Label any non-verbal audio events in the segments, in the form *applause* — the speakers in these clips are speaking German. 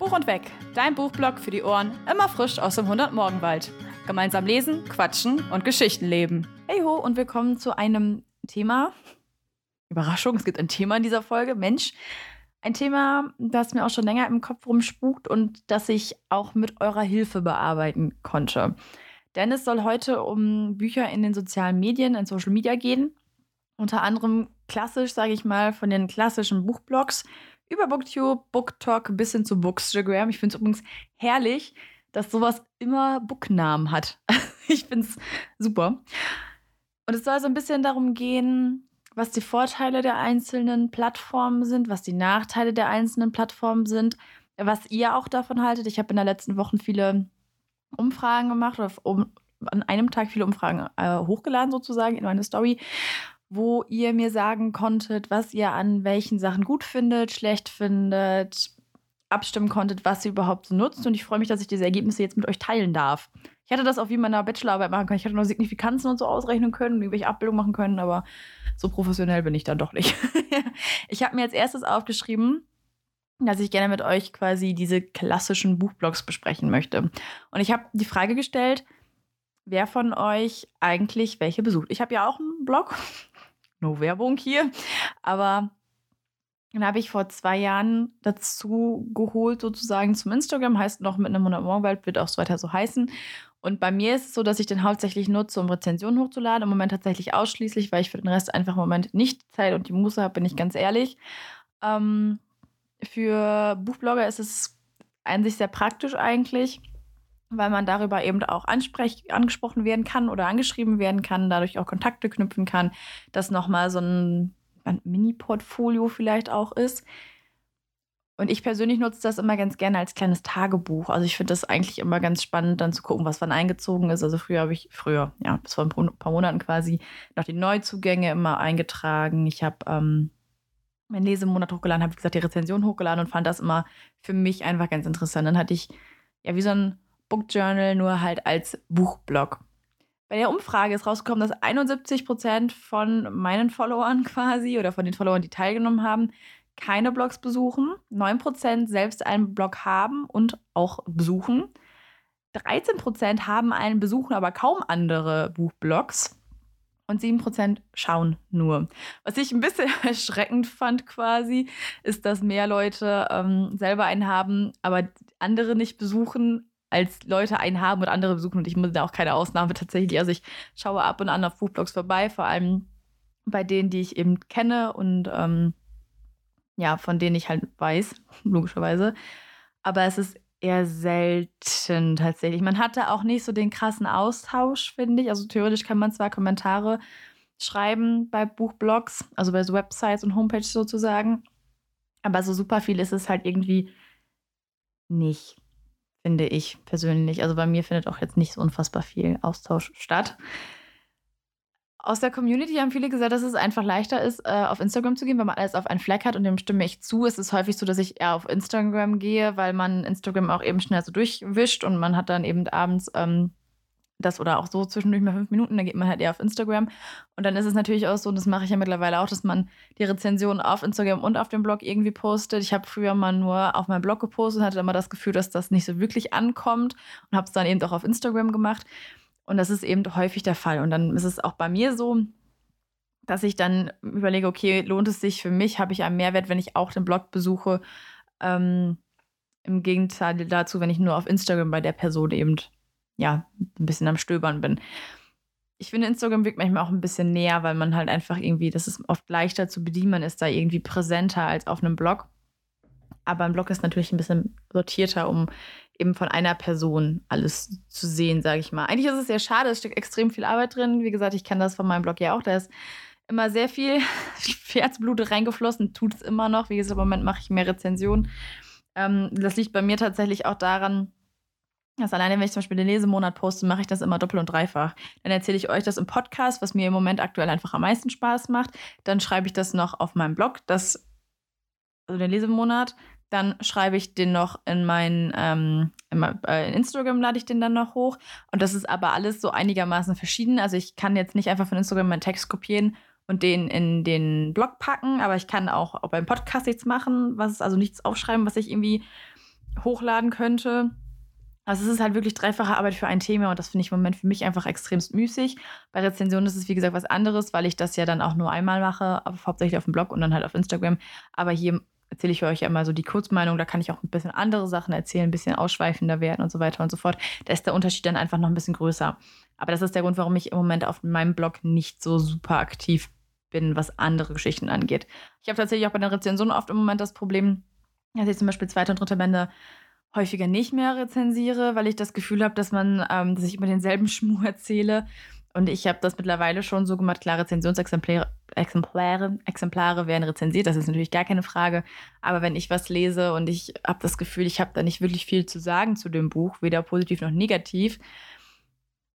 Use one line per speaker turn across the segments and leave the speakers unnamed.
Buch und Weg, dein Buchblog für die Ohren, immer frisch aus dem 100-Morgenwald. Gemeinsam lesen, quatschen und Geschichten leben. Hey ho und willkommen zu einem Thema. Überraschung, es gibt ein Thema in dieser Folge. Mensch, ein Thema, das mir auch schon länger im Kopf rumspukt und das ich auch mit eurer Hilfe bearbeiten konnte. Denn es soll heute um Bücher in den sozialen Medien, in Social Media gehen. Unter anderem klassisch, sage ich mal, von den klassischen Buchblogs über Booktube, Booktalk bis hin zu Bookstagram. Ich finde es übrigens herrlich, dass sowas immer Booknamen hat. *laughs* ich finde es super. Und es soll so ein bisschen darum gehen, was die Vorteile der einzelnen Plattformen sind, was die Nachteile der einzelnen Plattformen sind, was ihr auch davon haltet. Ich habe in den letzten Wochen viele Umfragen gemacht oder um, an einem Tag viele Umfragen äh, hochgeladen sozusagen in meine Story, wo ihr mir sagen konntet, was ihr an welchen Sachen gut findet, schlecht findet, abstimmen konntet, was ihr überhaupt so nutzt. Und ich freue mich, dass ich diese Ergebnisse jetzt mit euch teilen darf. Ich hätte das auch wie in meiner Bachelorarbeit machen können. Ich hätte noch Signifikanzen und so ausrechnen können und irgendwelche Abbildungen machen können, aber so professionell bin ich dann doch nicht. *laughs* ich habe mir als erstes aufgeschrieben, dass ich gerne mit euch quasi diese klassischen Buchblogs besprechen möchte. Und ich habe die Frage gestellt, wer von euch eigentlich welche besucht. Ich habe ja auch einen Blog, no Werbung hier. Aber dann habe ich vor zwei Jahren dazu geholt, sozusagen zum Instagram, heißt noch mit einem 100 Morgenwald, wird auch so weiter so heißen. Und bei mir ist es so, dass ich den hauptsächlich nutze, um Rezensionen hochzuladen. Im Moment tatsächlich ausschließlich, weil ich für den Rest einfach im Moment nicht Zeit und die Muße habe, bin ich ganz ehrlich. Ähm, für Buchblogger ist es an sich sehr praktisch eigentlich weil man darüber eben auch angesprochen werden kann oder angeschrieben werden kann, dadurch auch Kontakte knüpfen kann, das nochmal so ein, ein Mini-Portfolio vielleicht auch ist. Und ich persönlich nutze das immer ganz gerne als kleines Tagebuch. Also ich finde das eigentlich immer ganz spannend, dann zu gucken, was wann eingezogen ist. Also früher habe ich, früher, ja, bis vor ein paar Monaten quasi, noch die Neuzugänge immer eingetragen. Ich habe ähm, meinen Lesemonat hochgeladen, habe, wie gesagt, die Rezension hochgeladen und fand das immer für mich einfach ganz interessant. Dann hatte ich ja wie so ein Book Journal, nur halt als Buchblog. Bei der Umfrage ist rausgekommen, dass 71 Prozent von meinen Followern *laughs* quasi oder von den Followern, die teilgenommen haben, keine Blogs besuchen. 9 Prozent selbst einen Blog haben und auch besuchen. 13 Prozent haben einen besuchen, aber kaum andere Buchblogs. Und 7 Prozent schauen nur. Was ich ein bisschen *laughs* erschreckend fand quasi, ist, dass mehr Leute ähm, selber einen haben, aber andere nicht besuchen, als Leute einen haben und andere besuchen. Und ich muss da auch keine Ausnahme tatsächlich. Also ich schaue ab und an auf Buchblogs vorbei, vor allem bei denen, die ich eben kenne und ähm, ja, von denen ich halt weiß, *laughs* logischerweise. Aber es ist eher selten tatsächlich. Man hatte auch nicht so den krassen Austausch, finde ich. Also theoretisch kann man zwar Kommentare schreiben bei Buchblogs, also bei so Websites und Homepages sozusagen. Aber so super viel ist es halt irgendwie nicht finde ich persönlich. Also bei mir findet auch jetzt nicht so unfassbar viel Austausch statt. Aus der Community haben viele gesagt, dass es einfach leichter ist, äh, auf Instagram zu gehen, wenn man alles auf einen Fleck hat und dem stimme ich zu. Es ist häufig so, dass ich eher auf Instagram gehe, weil man Instagram auch eben schnell so durchwischt und man hat dann eben abends ähm, das oder auch so zwischendurch mal fünf Minuten, dann geht man halt eher auf Instagram. Und dann ist es natürlich auch so, und das mache ich ja mittlerweile auch, dass man die Rezensionen auf Instagram und auf dem Blog irgendwie postet. Ich habe früher mal nur auf meinem Blog gepostet und hatte immer das Gefühl, dass das nicht so wirklich ankommt und habe es dann eben auch auf Instagram gemacht. Und das ist eben häufig der Fall. Und dann ist es auch bei mir so, dass ich dann überlege, okay, lohnt es sich für mich? Habe ich einen Mehrwert, wenn ich auch den Blog besuche? Ähm, Im Gegenteil dazu, wenn ich nur auf Instagram bei der Person eben ja, ein bisschen am Stöbern bin. Ich finde, Instagram wirkt manchmal auch ein bisschen näher, weil man halt einfach irgendwie, das ist oft leichter zu bedienen, man ist da irgendwie präsenter als auf einem Blog. Aber ein Blog ist natürlich ein bisschen sortierter, um eben von einer Person alles zu sehen, sage ich mal. Eigentlich ist es sehr schade, es steckt extrem viel Arbeit drin. Wie gesagt, ich kenne das von meinem Blog ja auch. Da ist immer sehr viel *laughs* Herzblut reingeflossen, tut es immer noch. Wie gesagt, im Moment mache ich mehr Rezensionen. Ähm, das liegt bei mir tatsächlich auch daran, das alleine, wenn ich zum Beispiel den Lesemonat poste, mache ich das immer doppelt und dreifach. Dann erzähle ich euch das im Podcast, was mir im Moment aktuell einfach am meisten Spaß macht. Dann schreibe ich das noch auf meinem Blog, das, also den Lesemonat. Dann schreibe ich den noch in meinen, ähm, in, äh, in Instagram lade ich den dann noch hoch. Und das ist aber alles so einigermaßen verschieden. Also ich kann jetzt nicht einfach von Instagram meinen Text kopieren und den in den Blog packen, aber ich kann auch, auch beim Podcast nichts machen, was also nichts aufschreiben, was ich irgendwie hochladen könnte. Also es ist halt wirklich dreifache Arbeit für ein Thema und das finde ich im Moment für mich einfach extremst müßig. Bei Rezensionen ist es wie gesagt was anderes, weil ich das ja dann auch nur einmal mache, aber hauptsächlich auf dem Blog und dann halt auf Instagram. Aber hier erzähle ich euch ja immer so die Kurzmeinung, da kann ich auch ein bisschen andere Sachen erzählen, ein bisschen ausschweifender werden und so weiter und so fort. Da ist der Unterschied dann einfach noch ein bisschen größer. Aber das ist der Grund, warum ich im Moment auf meinem Blog nicht so super aktiv bin, was andere Geschichten angeht. Ich habe tatsächlich auch bei den Rezensionen oft im Moment das Problem, dass ich zum Beispiel zweite und dritte Bände häufiger nicht mehr rezensiere, weil ich das Gefühl habe, dass man, ähm, dass ich immer denselben *laughs* Schmuh erzähle. Und ich habe das mittlerweile schon so gemacht, klar, Rezensionsexemplare Exemplare, Exemplare werden rezensiert, das ist natürlich gar keine Frage. Aber wenn ich was lese und ich habe das Gefühl, ich habe da nicht wirklich viel zu sagen zu dem Buch, weder positiv noch negativ,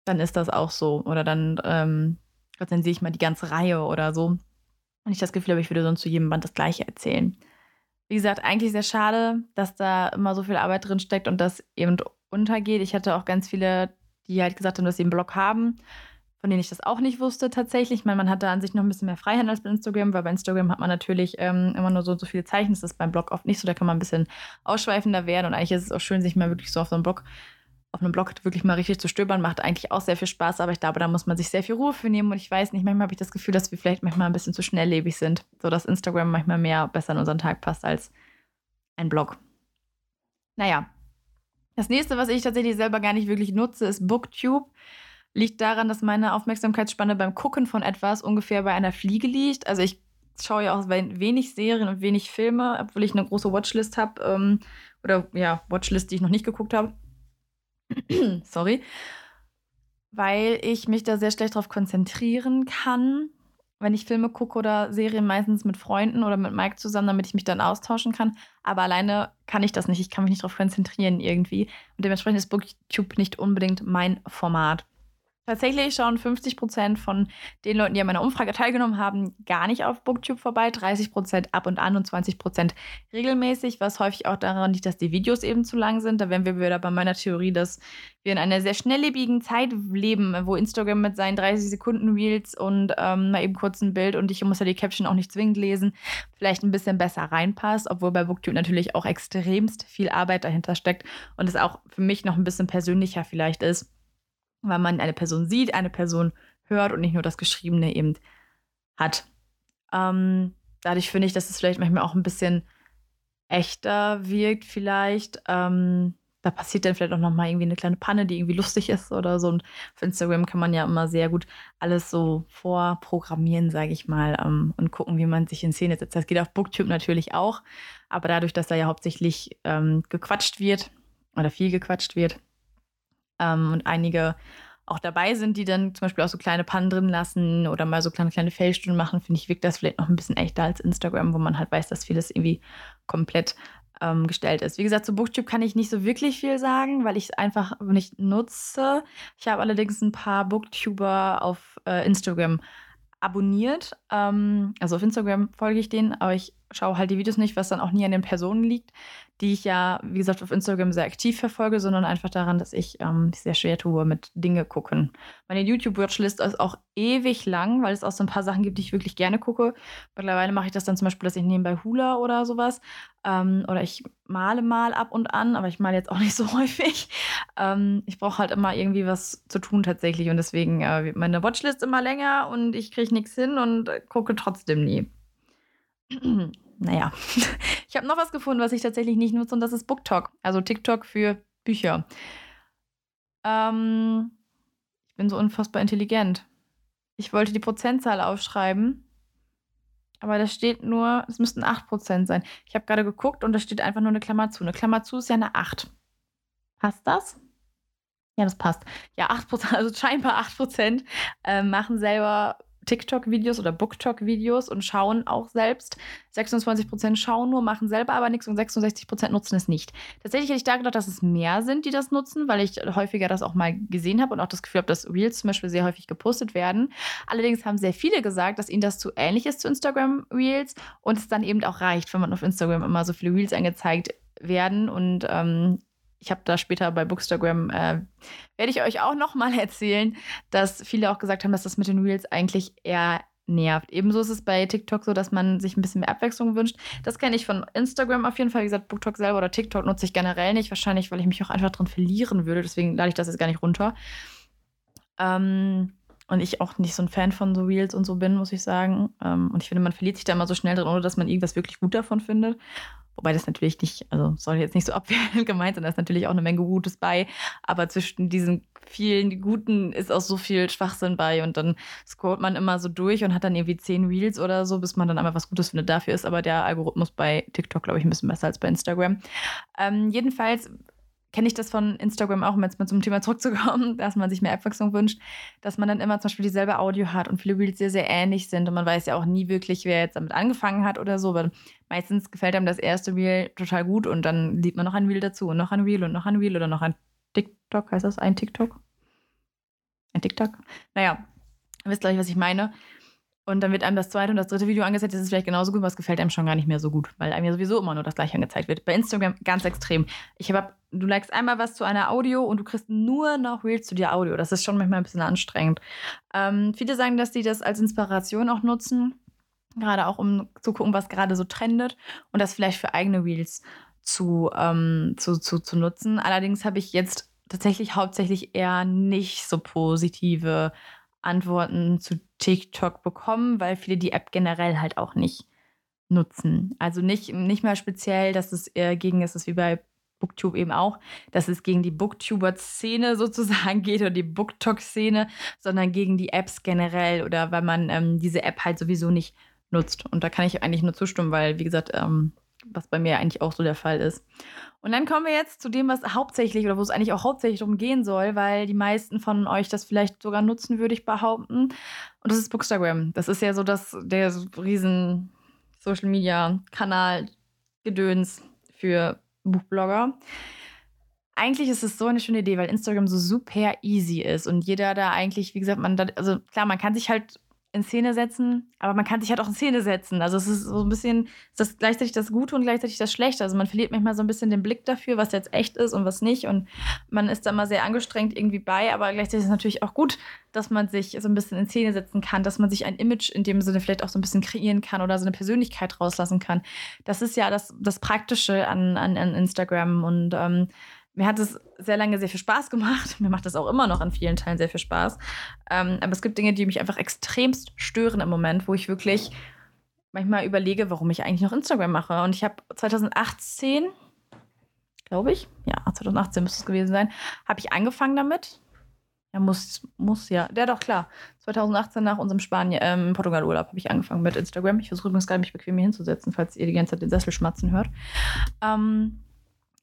dann ist das auch so. Oder dann ähm, rezensiere ich mal die ganze Reihe oder so. Und ich das Gefühl habe, ich würde sonst zu jedem Band das Gleiche erzählen. Wie gesagt, eigentlich sehr schade, dass da immer so viel Arbeit drin steckt und das eben untergeht. Ich hatte auch ganz viele, die halt gesagt haben, dass sie einen Blog haben, von denen ich das auch nicht wusste tatsächlich. Ich meine, man hat da an sich noch ein bisschen mehr Freiheit als bei Instagram, weil bei Instagram hat man natürlich ähm, immer nur so, so viele Zeichen. Das ist beim Blog oft nicht so. Da kann man ein bisschen ausschweifender werden. Und eigentlich ist es auch schön, sich mal wirklich so auf so einem Blog auf einem Blog wirklich mal richtig zu stöbern, macht eigentlich auch sehr viel Spaß, aber ich glaube, da muss man sich sehr viel Ruhe für nehmen und ich weiß nicht, manchmal habe ich das Gefühl, dass wir vielleicht manchmal ein bisschen zu schnelllebig sind, so dass Instagram manchmal mehr besser in unseren Tag passt als ein Blog. Naja, das nächste, was ich tatsächlich selber gar nicht wirklich nutze, ist Booktube. Liegt daran, dass meine Aufmerksamkeitsspanne beim Gucken von etwas ungefähr bei einer Fliege liegt. Also ich schaue ja auch wenig Serien und wenig Filme, obwohl ich eine große Watchlist habe. Ähm, oder ja, Watchlist, die ich noch nicht geguckt habe. *clears throat* Sorry. Weil ich mich da sehr schlecht darauf konzentrieren kann, wenn ich Filme gucke oder Serien, meistens mit Freunden oder mit Mike zusammen, damit ich mich dann austauschen kann. Aber alleine kann ich das nicht. Ich kann mich nicht darauf konzentrieren irgendwie. Und dementsprechend ist Booktube nicht unbedingt mein Format. Tatsächlich schauen 50 Prozent von den Leuten, die an meiner Umfrage teilgenommen haben, gar nicht auf Booktube vorbei. 30 Prozent ab und an und 20 Prozent regelmäßig, was häufig auch daran liegt, dass die Videos eben zu lang sind. Da wären wir wieder bei meiner Theorie, dass wir in einer sehr schnelllebigen Zeit leben, wo Instagram mit seinen 30 Sekunden Reels und ähm, mal eben kurz ein Bild und ich muss ja die Caption auch nicht zwingend lesen, vielleicht ein bisschen besser reinpasst, obwohl bei Booktube natürlich auch extremst viel Arbeit dahinter steckt und es auch für mich noch ein bisschen persönlicher vielleicht ist weil man eine Person sieht, eine Person hört und nicht nur das Geschriebene eben hat. Ähm, dadurch finde ich, dass es vielleicht manchmal auch ein bisschen echter wirkt, vielleicht. Ähm, da passiert dann vielleicht auch nochmal irgendwie eine kleine Panne, die irgendwie lustig ist oder so. Und auf Instagram kann man ja immer sehr gut alles so vorprogrammieren, sage ich mal, ähm, und gucken, wie man sich in Szene setzt. Das geht auf Booktube natürlich auch, aber dadurch, dass da ja hauptsächlich ähm, gequatscht wird oder viel gequatscht wird, ähm, und einige auch dabei sind, die dann zum Beispiel auch so kleine Pannen drin lassen oder mal so kleine, kleine Failstunden machen, finde ich, wirkt das vielleicht noch ein bisschen echter als Instagram, wo man halt weiß, dass vieles irgendwie komplett ähm, gestellt ist. Wie gesagt, zu Booktube kann ich nicht so wirklich viel sagen, weil ich es einfach nicht nutze. Ich habe allerdings ein paar Booktuber auf äh, Instagram abonniert. Ähm, also auf Instagram folge ich denen, aber ich schaue halt die Videos nicht, was dann auch nie an den Personen liegt, die ich ja, wie gesagt, auf Instagram sehr aktiv verfolge, sondern einfach daran, dass ich ähm, sehr schwer tue mit Dinge gucken. Meine YouTube-Watchlist ist auch ewig lang, weil es auch so ein paar Sachen gibt, die ich wirklich gerne gucke. Mittlerweile mache ich das dann zum Beispiel, dass ich nebenbei Hula oder sowas ähm, oder ich male mal ab und an, aber ich male jetzt auch *laughs* nicht so häufig. Ähm, ich brauche halt immer irgendwie was zu tun tatsächlich und deswegen äh, meine Watchlist immer länger und ich kriege nichts hin und gucke trotzdem nie. *clears throat* naja, *laughs* ich habe noch was gefunden, was ich tatsächlich nicht nutze und das ist BookTok, also TikTok für Bücher. Ähm, ich bin so unfassbar intelligent. Ich wollte die Prozentzahl aufschreiben, aber da steht nur, es müssten 8% sein. Ich habe gerade geguckt und da steht einfach nur eine Klammer zu. Eine Klammer zu ist ja eine 8. Passt das? Ja, das passt. Ja, 8%, *laughs* also scheinbar 8% äh, machen selber TikTok-Videos oder BookTok-Videos und schauen auch selbst. 26% schauen nur, machen selber aber nichts und 66% nutzen es nicht. Tatsächlich hätte ich da gedacht, dass es mehr sind, die das nutzen, weil ich häufiger das auch mal gesehen habe und auch das Gefühl habe, dass Reels zum Beispiel sehr häufig gepostet werden. Allerdings haben sehr viele gesagt, dass ihnen das zu ähnlich ist zu Instagram Reels und es dann eben auch reicht, wenn man auf Instagram immer so viele Reels angezeigt werden und ähm, ich habe da später bei Bookstagram, äh, werde ich euch auch nochmal *laughs* erzählen, dass viele auch gesagt haben, dass das mit den Reels eigentlich eher nervt. Ebenso ist es bei TikTok so, dass man sich ein bisschen mehr Abwechslung wünscht. Das kenne ich von Instagram auf jeden Fall. Wie gesagt, BookTok selber oder TikTok nutze ich generell nicht. Wahrscheinlich, weil ich mich auch einfach drin verlieren würde. Deswegen lade ich das jetzt gar nicht runter. Ähm, und ich auch nicht so ein Fan von so Reels und so bin, muss ich sagen. Ähm, und ich finde, man verliert sich da immer so schnell drin, ohne dass man irgendwas wirklich gut davon findet. Wobei das natürlich nicht, also soll jetzt nicht so *laughs* abwehrend gemeint sein, da ist natürlich auch eine Menge Gutes bei. Aber zwischen diesen vielen Guten ist auch so viel Schwachsinn bei. Und dann scrollt man immer so durch und hat dann irgendwie zehn Reels oder so, bis man dann einmal was Gutes findet. Dafür ist aber der Algorithmus bei TikTok, glaube ich, ein bisschen besser als bei Instagram. Ähm, jedenfalls kenne ich das von Instagram auch, um jetzt mal zum Thema zurückzukommen, *laughs* dass man sich mehr Abwechslung wünscht, dass man dann immer zum Beispiel dieselbe Audio hat und viele Reels sehr, sehr ähnlich sind und man weiß ja auch nie wirklich, wer jetzt damit angefangen hat oder so, weil meistens gefällt einem das erste Reel total gut und dann liebt man noch ein Reel dazu und noch ein Reel und noch ein Reel oder noch ein TikTok, heißt das ein TikTok? Ein TikTok? Naja, wisst glaube ich, was ich meine. Und dann wird einem das zweite und das dritte Video angezeigt, das ist vielleicht genauso gut, was gefällt einem schon gar nicht mehr so gut, weil einem ja sowieso immer nur das gleiche angezeigt wird. Bei Instagram ganz extrem. Ich habe, du likest einmal was zu einer Audio und du kriegst nur noch Reels zu dir Audio. Das ist schon manchmal ein bisschen anstrengend. Ähm, viele sagen, dass die das als Inspiration auch nutzen, gerade auch um zu gucken, was gerade so trendet und das vielleicht für eigene Reels zu, ähm, zu, zu, zu nutzen. Allerdings habe ich jetzt tatsächlich hauptsächlich eher nicht so positive Antworten zu TikTok bekommen, weil viele die App generell halt auch nicht nutzen. Also nicht, nicht mal speziell, dass es eher gegen ist, ist wie bei Booktube eben auch, dass es gegen die Booktuber-Szene *laughs* sozusagen geht oder die BookTok-Szene, sondern gegen die Apps generell oder weil man ähm, diese App halt sowieso nicht nutzt. Und da kann ich eigentlich nur zustimmen, weil, wie gesagt, ähm, was bei mir eigentlich auch so der Fall ist. Und dann kommen wir jetzt zu dem, was hauptsächlich oder wo es eigentlich auch hauptsächlich darum gehen soll, weil die meisten von euch das vielleicht sogar nutzen, würde ich behaupten. Und das ist Bookstagram. Das ist ja so das, der riesen Social Media Kanal Gedöns für Buchblogger. Eigentlich ist es so eine schöne Idee, weil Instagram so super easy ist und jeder da eigentlich, wie gesagt, man da, also klar, man kann sich halt in Szene setzen, aber man kann sich halt auch in Szene setzen. Also es ist so ein bisschen, ist das gleichzeitig das Gute und gleichzeitig das Schlechte. Also man verliert manchmal so ein bisschen den Blick dafür, was jetzt echt ist und was nicht. Und man ist da mal sehr angestrengt irgendwie bei, aber gleichzeitig ist es natürlich auch gut, dass man sich so ein bisschen in Szene setzen kann, dass man sich ein Image in dem Sinne vielleicht auch so ein bisschen kreieren kann oder so eine Persönlichkeit rauslassen kann. Das ist ja das, das Praktische an, an, an Instagram und ähm, mir hat es sehr lange sehr viel Spaß gemacht. Mir macht das auch immer noch an vielen Teilen sehr viel Spaß. Ähm, aber es gibt Dinge, die mich einfach extremst stören im Moment, wo ich wirklich manchmal überlege, warum ich eigentlich noch Instagram mache. Und ich habe 2018, glaube ich, ja, 2018 müsste es gewesen sein, habe ich angefangen damit. Ja, muss, muss ja. Ja, doch, klar. 2018 nach unserem ähm, Portugal-Urlaub habe ich angefangen mit Instagram. Ich versuche übrigens gerade mich bequem hier hinzusetzen, falls ihr die ganze Zeit den Sessel schmatzen hört. Ähm,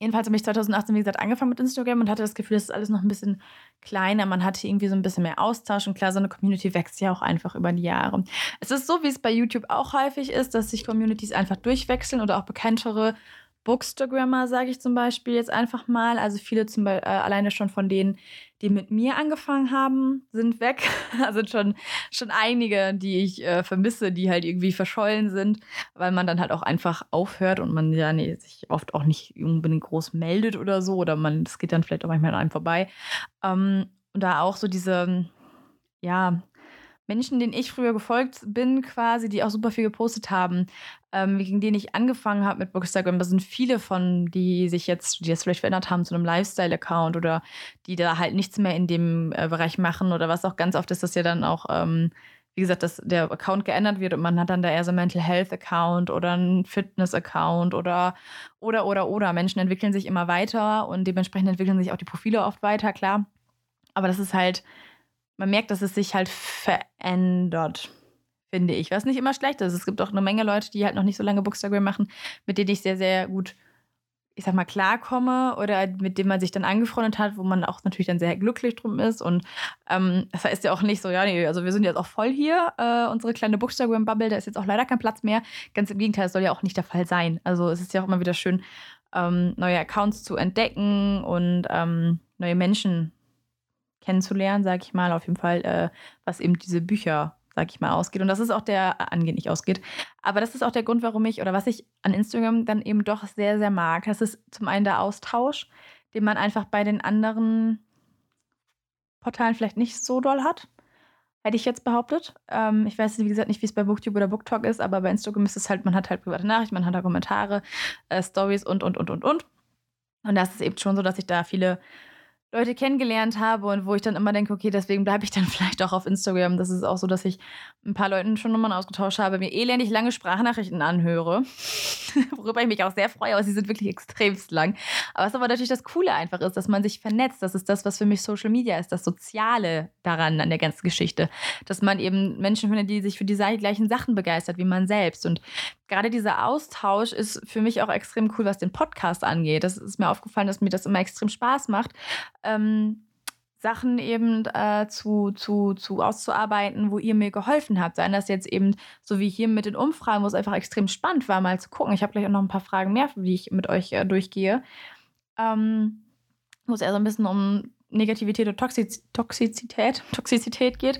Jedenfalls habe ich 2018, wie gesagt, angefangen mit Instagram und hatte das Gefühl, es ist alles noch ein bisschen kleiner. Man hatte irgendwie so ein bisschen mehr Austausch und klar, so eine Community wächst ja auch einfach über die Jahre. Es ist so, wie es bei YouTube auch häufig ist, dass sich Communities einfach durchwechseln oder auch bekanntere Bookstagrammer, sage ich zum Beispiel jetzt einfach mal. Also viele zum Beispiel, äh, alleine schon von denen, die mit mir angefangen haben, sind weg. *laughs* Also schon, schon einige, die ich äh, vermisse, die halt irgendwie verschollen sind, weil man dann halt auch einfach aufhört und man ja nee, sich oft auch nicht unbedingt groß meldet oder so. Oder man, das geht dann vielleicht auch manchmal an einem vorbei. Ähm, und da auch so diese, ja, Menschen, denen ich früher gefolgt bin, quasi, die auch super viel gepostet haben, ähm, gegen denen ich angefangen habe mit Bookstagram. Da sind viele von, die sich jetzt, die das vielleicht verändert haben zu einem Lifestyle-Account oder die da halt nichts mehr in dem äh, Bereich machen oder was auch ganz oft ist, dass ja dann auch, ähm, wie gesagt, dass der Account geändert wird und man hat dann da eher so einen Mental Health Account oder einen Fitness Account oder oder oder oder Menschen entwickeln sich immer weiter und dementsprechend entwickeln sich auch die Profile oft weiter, klar. Aber das ist halt man merkt, dass es sich halt verändert, finde ich. Was nicht immer schlecht ist. Es gibt auch eine Menge Leute, die halt noch nicht so lange Bookstagram machen, mit denen ich sehr, sehr gut, ich sag mal, klarkomme oder mit denen man sich dann angefreundet hat, wo man auch natürlich dann sehr glücklich drum ist. Und ähm, das heißt ja auch nicht so, ja, nee, also wir sind jetzt auch voll hier, äh, unsere kleine Bookstagram-Bubble, da ist jetzt auch leider kein Platz mehr. Ganz im Gegenteil, das soll ja auch nicht der Fall sein. Also es ist ja auch immer wieder schön, ähm, neue Accounts zu entdecken und ähm, neue Menschen kennenzulernen, sage ich mal, auf jeden Fall, äh, was eben diese Bücher, sage ich mal, ausgeht. Und das ist auch der, angeht nicht ausgeht. Aber das ist auch der Grund, warum ich oder was ich an Instagram dann eben doch sehr, sehr mag. Das ist zum einen der Austausch, den man einfach bei den anderen Portalen vielleicht nicht so doll hat. hätte ich jetzt behauptet. Ähm, ich weiß, wie gesagt, nicht, wie es bei Booktube oder Booktalk ist, aber bei Instagram ist es halt, man hat halt private Nachrichten, man hat da Kommentare, äh, Stories und, und, und, und, und. Und das ist eben schon so, dass ich da viele Leute kennengelernt habe und wo ich dann immer denke, okay, deswegen bleibe ich dann *laughs* vielleicht auch auf Instagram. Das ist auch so, dass ich ein paar Leuten schon Nummern ausgetauscht habe, mir elendig lange Sprachnachrichten anhöre, *laughs* worüber ich mich auch sehr freue, aber sie sind wirklich extremst lang. Aber was aber natürlich das Coole einfach ist, dass man sich vernetzt. Das ist das, was für mich Social Media ist, das Soziale daran an der ganzen Geschichte. Dass man eben Menschen findet, die sich für die gleichen Sachen begeistert wie man selbst. Und gerade dieser Austausch ist für mich auch extrem cool, was den Podcast angeht. Das ist mir aufgefallen, dass mir das immer extrem Spaß macht. Ähm, Sachen eben äh, zu, zu, zu auszuarbeiten, wo ihr mir geholfen habt. Seien das jetzt eben so wie hier mit den Umfragen, wo es einfach extrem spannend war, mal zu gucken. Ich habe gleich auch noch ein paar Fragen mehr, die ich mit euch äh, durchgehe. Ähm, wo es eher so ein bisschen um Negativität und Toxiz Toxizität, *laughs* Toxizität geht,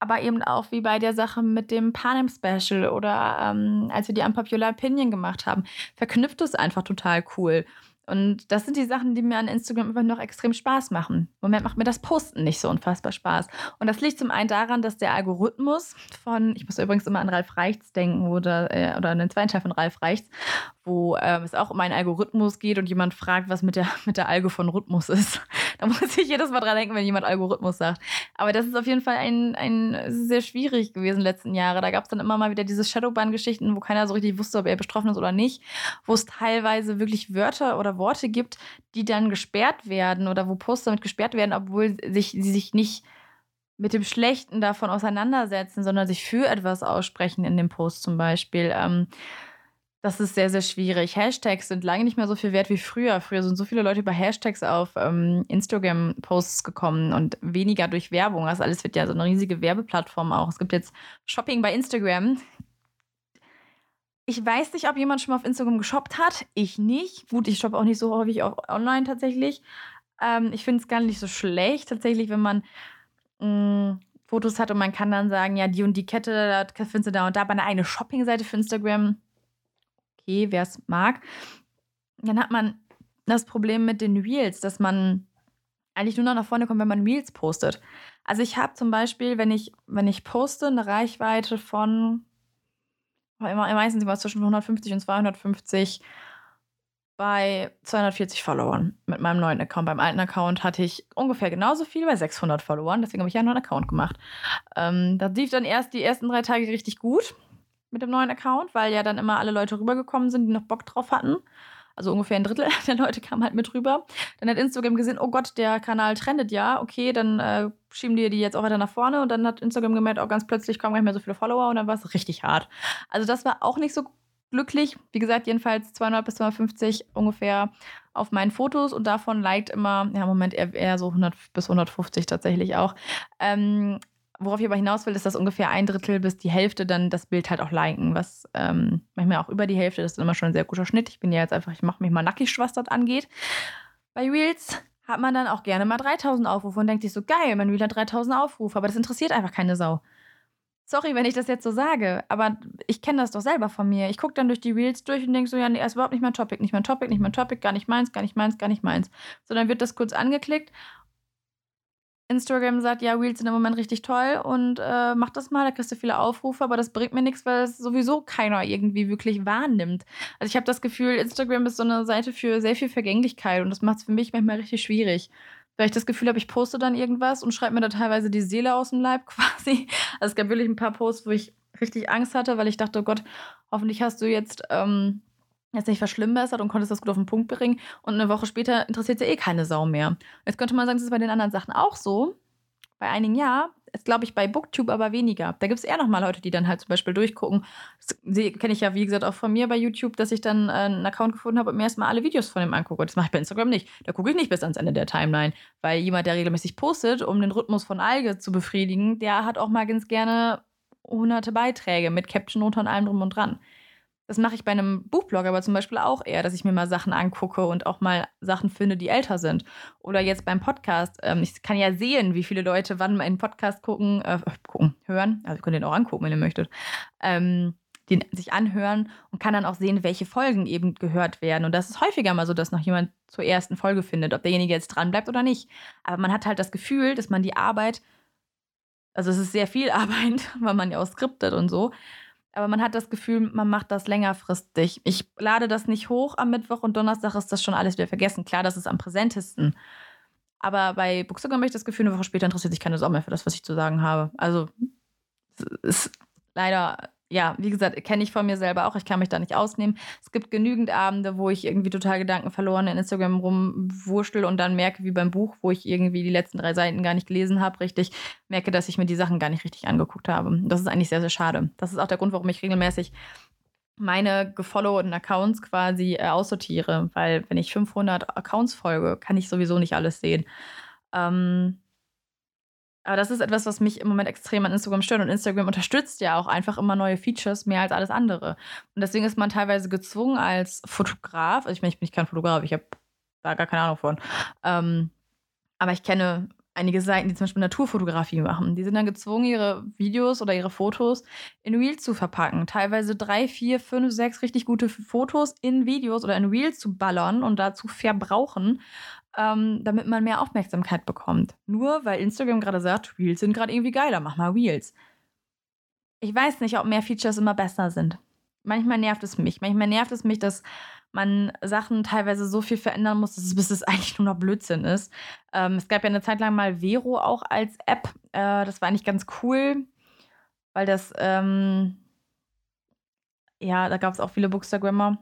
aber eben auch wie bei der Sache mit dem Panem Special oder ähm, als wir die Unpopular Opinion gemacht haben, verknüpft es einfach total cool. Und das sind die Sachen, die mir an Instagram immer noch extrem Spaß machen. Im Moment macht mir das Posten nicht so unfassbar Spaß. Und das liegt zum einen daran, dass der Algorithmus von, ich muss übrigens immer an Ralf Reichts denken oder, äh, oder an den zweiten Teil von Ralf Reichts, wo äh, es auch um einen Algorithmus geht und jemand fragt, was mit der, mit der Algo von Rhythmus ist. Da *laughs* muss ich jedes Mal dran denken, wenn jemand Algorithmus sagt. Aber das ist auf jeden Fall ein, ein sehr schwierig gewesen letzten Jahre. Da gab es dann immer mal wieder diese Shadowban-Geschichten, wo keiner so richtig wusste, ob er betroffen ist oder nicht, wo es teilweise wirklich Wörter oder Worte gibt, die dann gesperrt werden oder wo Posts damit gesperrt werden, obwohl sich, sie sich nicht mit dem Schlechten davon auseinandersetzen, sondern sich für etwas aussprechen in dem Post zum Beispiel. Ähm, das ist sehr, sehr schwierig. Hashtags sind lange nicht mehr so viel wert wie früher. Früher sind so viele Leute über Hashtags auf ähm, Instagram-Posts gekommen und weniger durch Werbung. Das alles wird ja so eine riesige Werbeplattform auch. Es gibt jetzt Shopping bei Instagram. Ich weiß nicht, ob jemand schon mal auf Instagram geshoppt hat. Ich nicht. Gut, ich shoppe auch nicht so häufig auch online tatsächlich. Ähm, ich finde es gar nicht so schlecht, tatsächlich, wenn man mh, mm, Fotos hat und man kann dann sagen, ja, die und die Kette, da findest du da und da. Aber eine eigene Shopping-Seite für Instagram okay, wer es mag. Dann hat man das Problem mit den Reels, dass man eigentlich nur noch nach vorne kommt, wenn man Reels postet. Also ich habe zum Beispiel, wenn ich, wenn ich poste, eine Reichweite von immer meistens immer zwischen 150 und 250 bei 240 Followern mit meinem neuen Account. Beim alten Account hatte ich ungefähr genauso viel bei 600 Followern. Deswegen habe ich ja einen neuen Account gemacht. Ähm, das lief dann erst die ersten drei Tage richtig gut mit dem neuen Account, weil ja dann immer alle Leute rübergekommen sind, die noch Bock drauf hatten. Also ungefähr ein Drittel *laughs* der Leute kam halt mit rüber. Dann hat Instagram gesehen, oh Gott, der Kanal trendet ja. Okay, dann äh, schieben die die jetzt auch weiter nach vorne. Und dann hat Instagram gemerkt, oh, ganz plötzlich kommen gar nicht mehr so viele Follower. Und dann war es richtig hart. Also das war auch nicht so glücklich. Wie gesagt, jedenfalls 200 bis 250 ungefähr auf meinen Fotos. Und davon liked immer, ja, im Moment eher, eher so 100 bis 150 tatsächlich auch. Ähm, worauf ich aber hinaus will, ist, dass ungefähr ein Drittel bis die Hälfte dann das Bild halt auch liken, was ähm, manchmal auch über die Hälfte, das ist immer schon ein sehr guter Schnitt. Ich bin ja jetzt einfach, ich mache mich mal nackig, was das angeht. Bei Reels hat man dann auch gerne mal 3000 Aufrufe und denkt sich so, geil, mein Reel hat 3000 Aufrufe, aber das interessiert einfach keine Sau. Sorry, wenn ich das jetzt so sage, aber ich kenne das doch selber von mir. Ich gucke dann durch die Reels durch und denke so, ja, nee, ist überhaupt nicht mein Topic, nicht mein Topic, nicht mein Topic, gar nicht meins, gar nicht meins, gar nicht meins. So, dann wird das kurz angeklickt Instagram sagt, ja, Reels sind im Moment richtig toll und äh, mach das mal, da kriegst du viele Aufrufe, aber das bringt mir nichts, weil es sowieso keiner irgendwie wirklich wahrnimmt. Also ich habe das Gefühl, Instagram ist so eine Seite für sehr viel Vergänglichkeit und das macht es für mich manchmal richtig schwierig. Weil ich das Gefühl habe, ich poste dann irgendwas und schreibe mir da teilweise die Seele aus dem Leib *laughs* quasi. Also es gab wirklich ein paar Posts, wo ich richtig Angst hatte, weil ich dachte, oh Gott, hoffentlich hast du jetzt ähm, jetzt nicht verschlimmbessert und konntest das gut auf den Punkt bringen. Und eine Woche später interessiert sie eh keine Sau mehr. Jetzt könnte man sagen, das ist bei den anderen Sachen auch so. Bei einigen ja, ist glaube ich bei Booktube aber weniger. Da gibt es eher noch mal Leute, die dann halt zum Beispiel durchgucken. Das kenne ich ja, wie gesagt, auch von mir bei YouTube, dass ich dann äh, einen Account gefunden habe und mir erstmal alle Videos von dem angucke. Das mache ich bei Instagram nicht. Da gucke ich nicht bis ans Ende der Timeline. Weil jemand, der regelmäßig postet, um den Rhythmus von Alge zu befriedigen, der hat auch mal ganz gerne hunderte Beiträge mit Caption und allem drum und dran. Das mache ich bei einem Buchblog aber zum Beispiel auch eher, dass ich mir mal Sachen angucke und auch mal Sachen finde, die älter sind. Oder jetzt beim Podcast. Ähm, ich kann ja sehen, wie viele Leute wann einen Podcast gucken, äh, gucken, hören. Also ihr könnt den auch angucken, wenn ihr möchtet. Ähm, den sich anhören und kann dann auch sehen, welche Folgen eben gehört werden. Und das ist häufiger mal so, dass noch jemand zur ersten Folge findet, ob derjenige jetzt dran bleibt oder nicht. Aber man hat halt das Gefühl, dass man die Arbeit Also es ist sehr viel *laughs* Arbeit, weil man ja auch skriptet und so. Aber man hat das Gefühl, man macht das längerfristig. Ich lade das nicht hoch am Mittwoch und Donnerstag ist das schon alles wieder vergessen. Klar, das ist am präsentesten. Aber bei Bookstagram habe ich das Gefühl, eine Woche später interessiert sich keine Sau mehr für das, was ich zu sagen habe. Also es ist leider ja, wie gesagt, kenne ich von mir selber auch. Ich kann mich da nicht ausnehmen. Es gibt genügend Abende, wo ich irgendwie total Gedanken verloren in Instagram rumwurschtel und dann merke, wie beim Buch, wo ich irgendwie die letzten drei Seiten gar nicht gelesen habe, richtig, merke, dass ich mir die Sachen gar nicht richtig angeguckt habe. Das ist eigentlich sehr, sehr schade. Das ist auch der Grund, warum ich regelmäßig meine gefollowten Accounts quasi äh, aussortiere, weil wenn ich 500 Accounts folge, kann ich sowieso nicht alles sehen. Ähm, aber das ist etwas, was mich im Moment extrem an Instagram stört. Und Instagram unterstützt ja auch einfach immer neue Features mehr als alles andere. Und deswegen ist man teilweise gezwungen als Fotograf, also ich meine, ich bin kein Fotograf, ich habe da gar keine Ahnung von. Ähm, aber ich kenne einige Seiten, die zum Beispiel Naturfotografie machen. Die sind dann gezwungen, ihre Videos oder ihre Fotos in Reels zu verpacken. Teilweise drei, vier, fünf, sechs richtig gute Fotos in Videos oder in Reels zu ballern und dazu verbrauchen, ähm, damit man mehr Aufmerksamkeit bekommt. Nur weil Instagram gerade sagt, Reels sind gerade irgendwie geiler, mach mal Reels. Ich weiß nicht, ob mehr Features immer besser sind. Manchmal nervt es mich. Manchmal nervt es mich, dass man Sachen teilweise so viel verändern muss, dass es, bis es *laughs* eigentlich nur noch Blödsinn ist. Ähm, es gab ja eine Zeit lang mal Vero auch als App. Äh, das war eigentlich ganz cool, weil das, ähm, ja, da gab es auch viele Bookstagrammer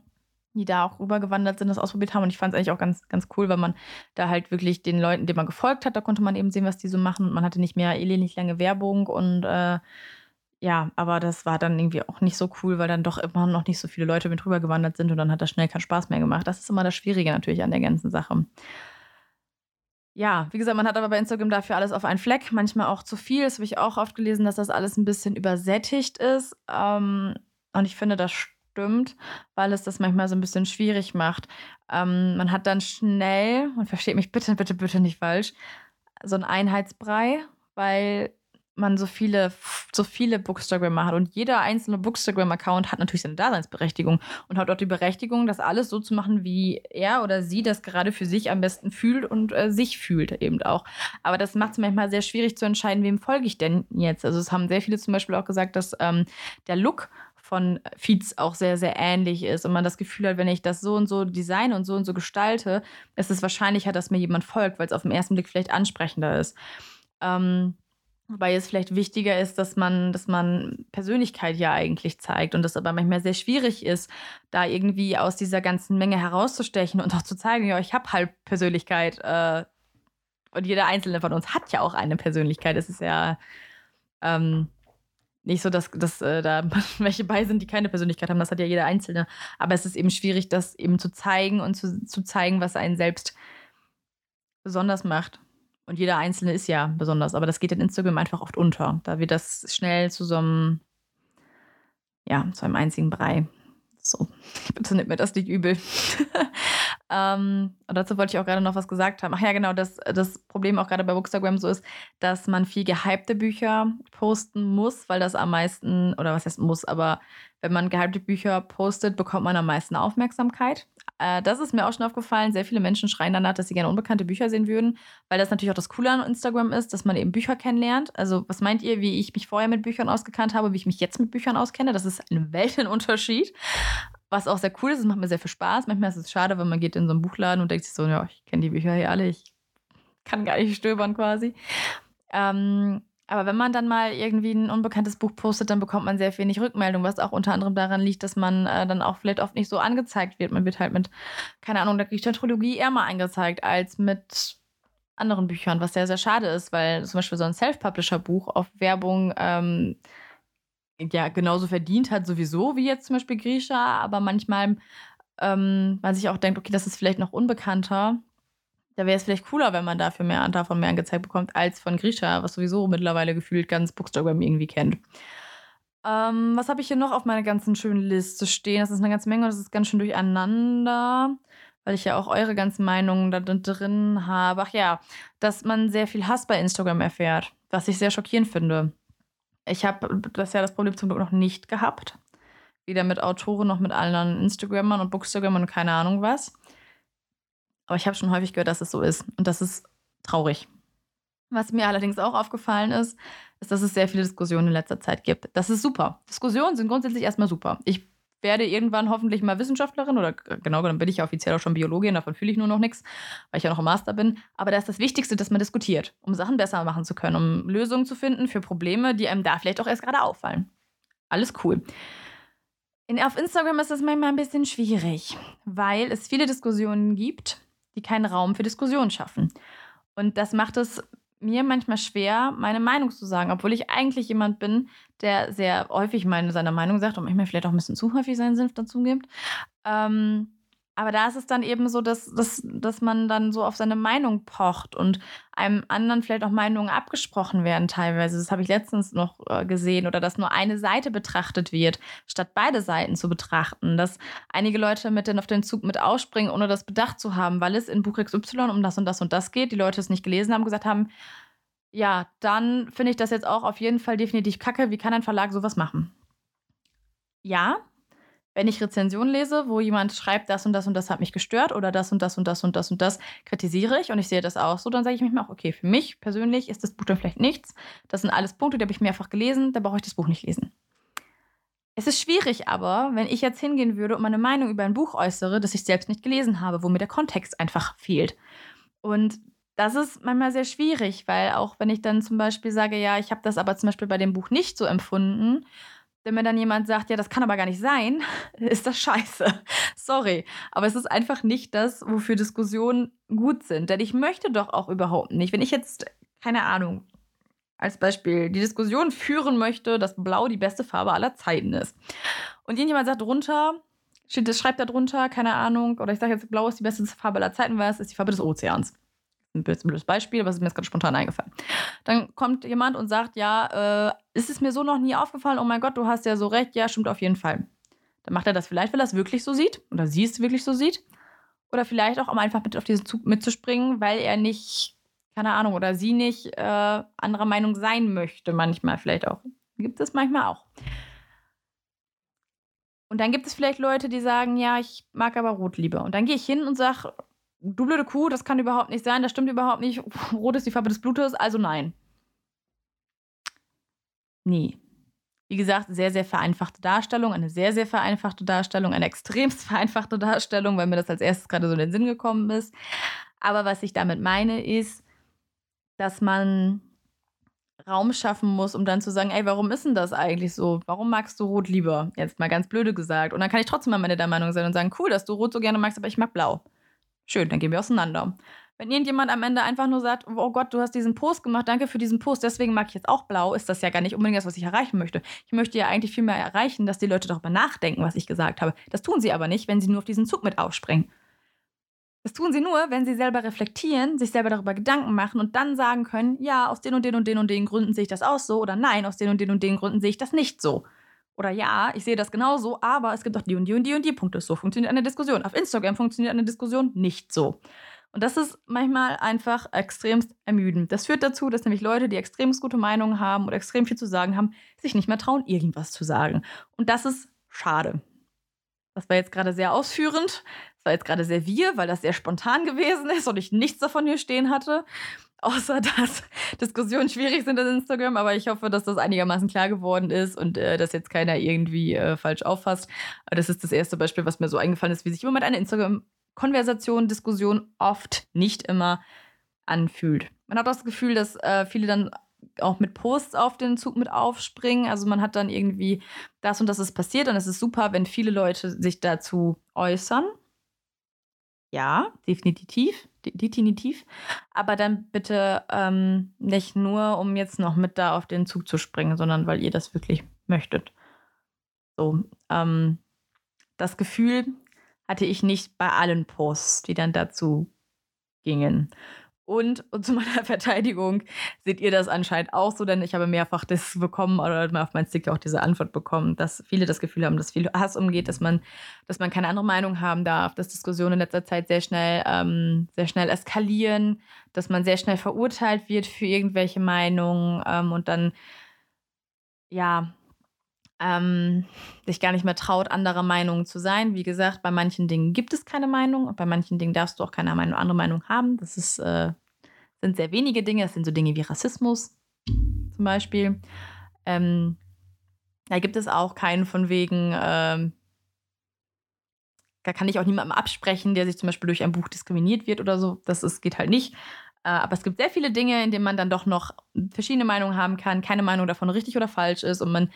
die da auch rübergewandert sind, das ausprobiert haben. Und ich fand es eigentlich auch ganz, ganz cool, weil man da halt wirklich den Leuten, denen man gefolgt hat, da konnte man eben sehen, was die so machen. Und man hatte nicht mehr elendig lange Werbung und äh, ja, aber das war dann irgendwie auch nicht so cool, weil dann doch immer noch nicht so viele Leute mit rübergewandert sind und dann hat das schnell keinen Spaß mehr gemacht. Das ist immer das Schwierige natürlich an der ganzen Sache. Ja, wie gesagt, man hat aber bei Instagram dafür alles auf einen Fleck, manchmal auch zu viel. Das habe ich auch oft gelesen, dass das alles ein bisschen übersättigt ist. Ähm, und ich finde, das stimmt stimmt, weil es das manchmal so ein bisschen schwierig macht. Ähm, man hat dann schnell, und versteht mich bitte, bitte, bitte nicht falsch, so einen Einheitsbrei, weil man so viele, so viele Bookstagrammer hat. Und jeder einzelne Bookstagram-Account hat natürlich seine Daseinsberechtigung und hat auch die Berechtigung, das alles so zu machen, wie er oder sie das gerade für sich am besten fühlt und äh, sich fühlt eben auch. Aber das macht es manchmal sehr schwierig zu entscheiden, wem folge ich denn jetzt. Also es haben sehr viele zum Beispiel auch gesagt, dass ähm, der Look von Feeds auch sehr, sehr ähnlich ist und man das Gefühl hat, wenn ich das so und so designe und so und so gestalte, ist es wahrscheinlicher, dass mir jemand folgt, weil es auf den ersten Blick vielleicht ansprechender ist. Ähm, Wobei es vielleicht wichtiger ist, dass man, dass man Persönlichkeit ja eigentlich zeigt und das aber manchmal sehr schwierig ist, da irgendwie aus dieser ganzen Menge herauszustechen und auch zu zeigen, ja, ich habe halt Persönlichkeit. Äh, und jeder einzelne von uns hat ja auch eine Persönlichkeit. Es ist ja ähm, nicht so, dass, dass äh, da *laughs* welche bei sind, die keine Persönlichkeit haben. Das hat ja jeder Einzelne. Aber es ist eben schwierig, das eben zu zeigen und zu, zu zeigen, was einen selbst besonders macht. Und jeder Einzelne ist ja besonders. Aber das geht in Instagram einfach oft unter. Da wird das schnell zu so einem, ja, zu einem einzigen Brei. So, bitte nimmt mir das nicht übel. *laughs* Ähm, und dazu wollte ich auch gerade noch was gesagt haben. Ach ja, genau, dass das Problem auch gerade bei Bookstagram so ist, dass man viel gehypte Bücher posten muss, weil das am meisten, oder was heißt muss, aber wenn man gehypte Bücher postet, bekommt man am meisten Aufmerksamkeit. Äh, das ist mir auch schon aufgefallen. Sehr viele Menschen schreien danach, dass sie gerne unbekannte Bücher sehen würden, weil das natürlich auch das Coole an Instagram ist, dass man eben Bücher kennenlernt. Also, was meint ihr, wie ich mich vorher mit Büchern ausgekannt habe, wie ich mich jetzt mit Büchern auskenne? Das ist ein *laughs* Weltenunterschied. Was auch sehr cool ist, es macht mir sehr viel Spaß. Manchmal ist es schade, wenn man geht in so einen Buchladen und denkt sich so, ja, ich kenne die Bücher hier alle, ich kann gar nicht stöbern quasi. Ähm, aber wenn man dann mal irgendwie ein unbekanntes Buch postet, dann bekommt man sehr wenig Rückmeldung, was auch unter anderem daran liegt, dass man äh, dann auch vielleicht oft nicht so angezeigt wird. Man wird halt mit, keine Ahnung, der griechischen Trilogie eher mal angezeigt als mit anderen Büchern, was sehr, sehr schade ist, weil zum Beispiel so ein Self-Publisher-Buch auf Werbung ähm, ja genauso verdient hat, sowieso wie jetzt zum Beispiel Grisha, aber manchmal ähm, man sich auch denkt, okay, das ist vielleicht noch unbekannter. Da wäre es vielleicht cooler, wenn man dafür mehr, davon mehr angezeigt bekommt, als von Grisha, was sowieso mittlerweile gefühlt ganz Bookstagram irgendwie kennt. Ähm, was habe ich hier noch auf meiner ganzen schönen Liste stehen? Das ist eine ganze Menge und das ist ganz schön durcheinander, weil ich ja auch eure ganzen Meinungen da drin habe. Ach ja, dass man sehr viel Hass bei Instagram erfährt, was ich sehr schockierend finde. Ich habe das ja das Problem zum Glück noch nicht gehabt. Weder mit Autoren noch mit anderen Instagrammern und Bookstagrammern und keine Ahnung was. Aber ich habe schon häufig gehört, dass es so ist. Und das ist traurig. Was mir allerdings auch aufgefallen ist, ist, dass es sehr viele Diskussionen in letzter Zeit gibt. Das ist super. Diskussionen sind grundsätzlich erstmal super. Ich werde irgendwann hoffentlich mal Wissenschaftlerin oder genau, dann bin ich ja offiziell auch schon Biologin, davon fühle ich nur noch nichts, weil ich ja noch im Master bin. Aber da ist das Wichtigste, dass man diskutiert, um Sachen besser machen zu können, um Lösungen zu finden für Probleme, die einem da vielleicht auch erst gerade auffallen. Alles cool. In, auf Instagram ist das manchmal ein bisschen schwierig, weil es viele Diskussionen gibt, die keinen Raum für Diskussionen schaffen. Und das macht es mir manchmal schwer, meine Meinung zu sagen, obwohl ich eigentlich jemand bin, der sehr häufig meine, seine Meinung sagt und manchmal vielleicht auch ein bisschen zu häufig seinen Senf dazu gibt. Ähm, aber da ist es dann eben so, dass, dass, dass man dann so auf seine Meinung pocht und einem anderen vielleicht auch Meinungen abgesprochen werden teilweise. Das habe ich letztens noch äh, gesehen. Oder dass nur eine Seite betrachtet wird, statt beide Seiten zu betrachten. Dass einige Leute mit den, auf den Zug mit ausspringen, ohne das bedacht zu haben, weil es in Buch XY um das und das und das geht. Die Leute es nicht gelesen haben, gesagt haben, ja, dann finde ich das jetzt auch auf jeden Fall definitiv kacke. Wie kann ein Verlag sowas machen? Ja, wenn ich Rezensionen lese, wo jemand schreibt, das und das und das hat mich gestört oder das und das und das und das und das kritisiere ich und ich sehe das auch so, dann sage ich mir auch, okay, für mich persönlich ist das Buch dann vielleicht nichts. Das sind alles Punkte, die habe ich mehrfach gelesen, da brauche ich das Buch nicht lesen. Es ist schwierig aber, wenn ich jetzt hingehen würde und meine Meinung über ein Buch äußere, das ich selbst nicht gelesen habe, wo mir der Kontext einfach fehlt. Und das ist manchmal sehr schwierig, weil auch wenn ich dann zum Beispiel sage, ja, ich habe das aber zum Beispiel bei dem Buch nicht so empfunden, wenn mir dann jemand sagt, ja, das kann aber gar nicht sein, *laughs* ist das scheiße. Sorry. Aber es ist einfach nicht das, wofür Diskussionen gut sind. Denn ich möchte doch auch überhaupt nicht, wenn ich jetzt, keine Ahnung, als Beispiel die Diskussion führen möchte, dass Blau die beste Farbe aller Zeiten ist. Und irgendjemand sagt drunter, schreibt da drunter, keine Ahnung, oder ich sage jetzt, Blau ist die beste Farbe aller Zeiten, weil es ist die Farbe des Ozeans ein blödes Beispiel, aber es ist mir jetzt gerade spontan eingefallen. Dann kommt jemand und sagt, ja, äh, ist es mir so noch nie aufgefallen, oh mein Gott, du hast ja so recht, ja, stimmt auf jeden Fall. Dann macht er das vielleicht, weil er es wirklich so sieht oder sie es wirklich so sieht. Oder vielleicht auch, um einfach mit auf diesen Zug mitzuspringen, weil er nicht, keine Ahnung, oder sie nicht äh, anderer Meinung sein möchte, manchmal vielleicht auch. Gibt es manchmal auch. Und dann gibt es vielleicht Leute, die sagen, ja, ich mag aber Rot lieber. Und dann gehe ich hin und sage, du blöde Kuh, das kann überhaupt nicht sein, das stimmt überhaupt nicht. *laughs* Rot ist die Farbe des Blutes, also nein. Nee. Wie gesagt, sehr, sehr vereinfachte Darstellung, eine sehr, sehr vereinfachte Darstellung, eine extremst *laughs* vereinfachte Darstellung, weil mir das als erstes gerade so in den Sinn gekommen ist. Aber was ich damit meine, ist, dass man Raum schaffen muss, um dann zu sagen, ey, warum ist denn das eigentlich so? Warum magst du Rot lieber? Jetzt mal ganz blöde gesagt. Und dann kann ich trotzdem mal meine Meinung sein und sagen, cool, dass du Rot so gerne magst, aber ich mag Blau. Schön, dann gehen wir auseinander. Wenn irgendjemand am Ende einfach nur sagt, oh Gott, du hast diesen Post gemacht, danke für diesen Post, deswegen mag ich jetzt auch blau, ist das ja gar nicht unbedingt das, was ich erreichen möchte. Ich möchte ja eigentlich viel mehr erreichen, dass die Leute darüber nachdenken, was ich gesagt habe. Das tun sie aber nicht, wenn sie nur auf diesen Zug mit aufspringen. Das tun sie nur, wenn sie selber reflektieren, sich selber darüber Gedanken machen und dann sagen können, ja, aus den und den und den und den Gründen sehe ich das auch so oder nein, aus den und den und den Gründen sehe ich das nicht so. Oder ja, ich sehe das genauso, aber es gibt auch die und die und die und die Punkte. So funktioniert eine Diskussion. Auf Instagram funktioniert eine Diskussion nicht so. Und das ist manchmal einfach extremst ermüdend. Das führt dazu, dass nämlich Leute, die extremst gute Meinungen haben oder extrem viel zu sagen haben, sich nicht mehr trauen, irgendwas zu sagen. Und das ist schade. Das war jetzt gerade sehr ausführend. Das war jetzt gerade sehr wir, weil das sehr spontan gewesen ist und ich nichts davon hier stehen hatte. Außer *laughs* dass Diskussionen schwierig sind in Instagram, aber ich hoffe, dass das einigermaßen klar geworden ist und äh, dass jetzt keiner irgendwie äh, falsch auffasst. Aber das ist das erste Beispiel, was mir so eingefallen ist, wie sich jemand eine Instagram-Konversation, Diskussion oft nicht immer anfühlt. Man hat auch das Gefühl, dass äh, viele dann auch mit Posts auf den Zug mit aufspringen. Also man hat dann irgendwie das und das ist passiert und es ist super, wenn viele Leute sich dazu äußern. Ja, definitiv definitiv. Aber dann bitte ähm, nicht nur, um jetzt noch mit da auf den Zug zu springen, sondern weil ihr das wirklich möchtet. So, ähm, das Gefühl hatte ich nicht bei allen Posts, die dann dazu gingen. Und, und, zu meiner *laughs* Verteidigung seht ihr das anscheinend auch so, denn ich habe mehrfach das bekommen oder auf meinen Stick auch diese Antwort bekommen, dass viele das Gefühl haben, dass viel Hass umgeht, dass man, dass man keine andere Meinung haben darf, dass Diskussionen in letzter Zeit sehr schnell, ähm, sehr schnell eskalieren, dass man sehr schnell verurteilt wird für irgendwelche Meinungen ähm, und dann ja ähm, sich gar nicht mehr traut, anderer Meinung zu sein. Wie gesagt, bei manchen Dingen gibt es keine Meinung und bei manchen Dingen darfst du auch keine Meinung, andere Meinung haben. Das ist äh, sind sehr wenige Dinge. Das sind so Dinge wie Rassismus zum Beispiel. Ähm, da gibt es auch keinen von wegen, ähm, da kann ich auch niemandem absprechen, der sich zum Beispiel durch ein Buch diskriminiert wird oder so. Das ist, geht halt nicht. Äh, aber es gibt sehr viele Dinge, in denen man dann doch noch verschiedene Meinungen haben kann, keine Meinung davon richtig oder falsch ist und man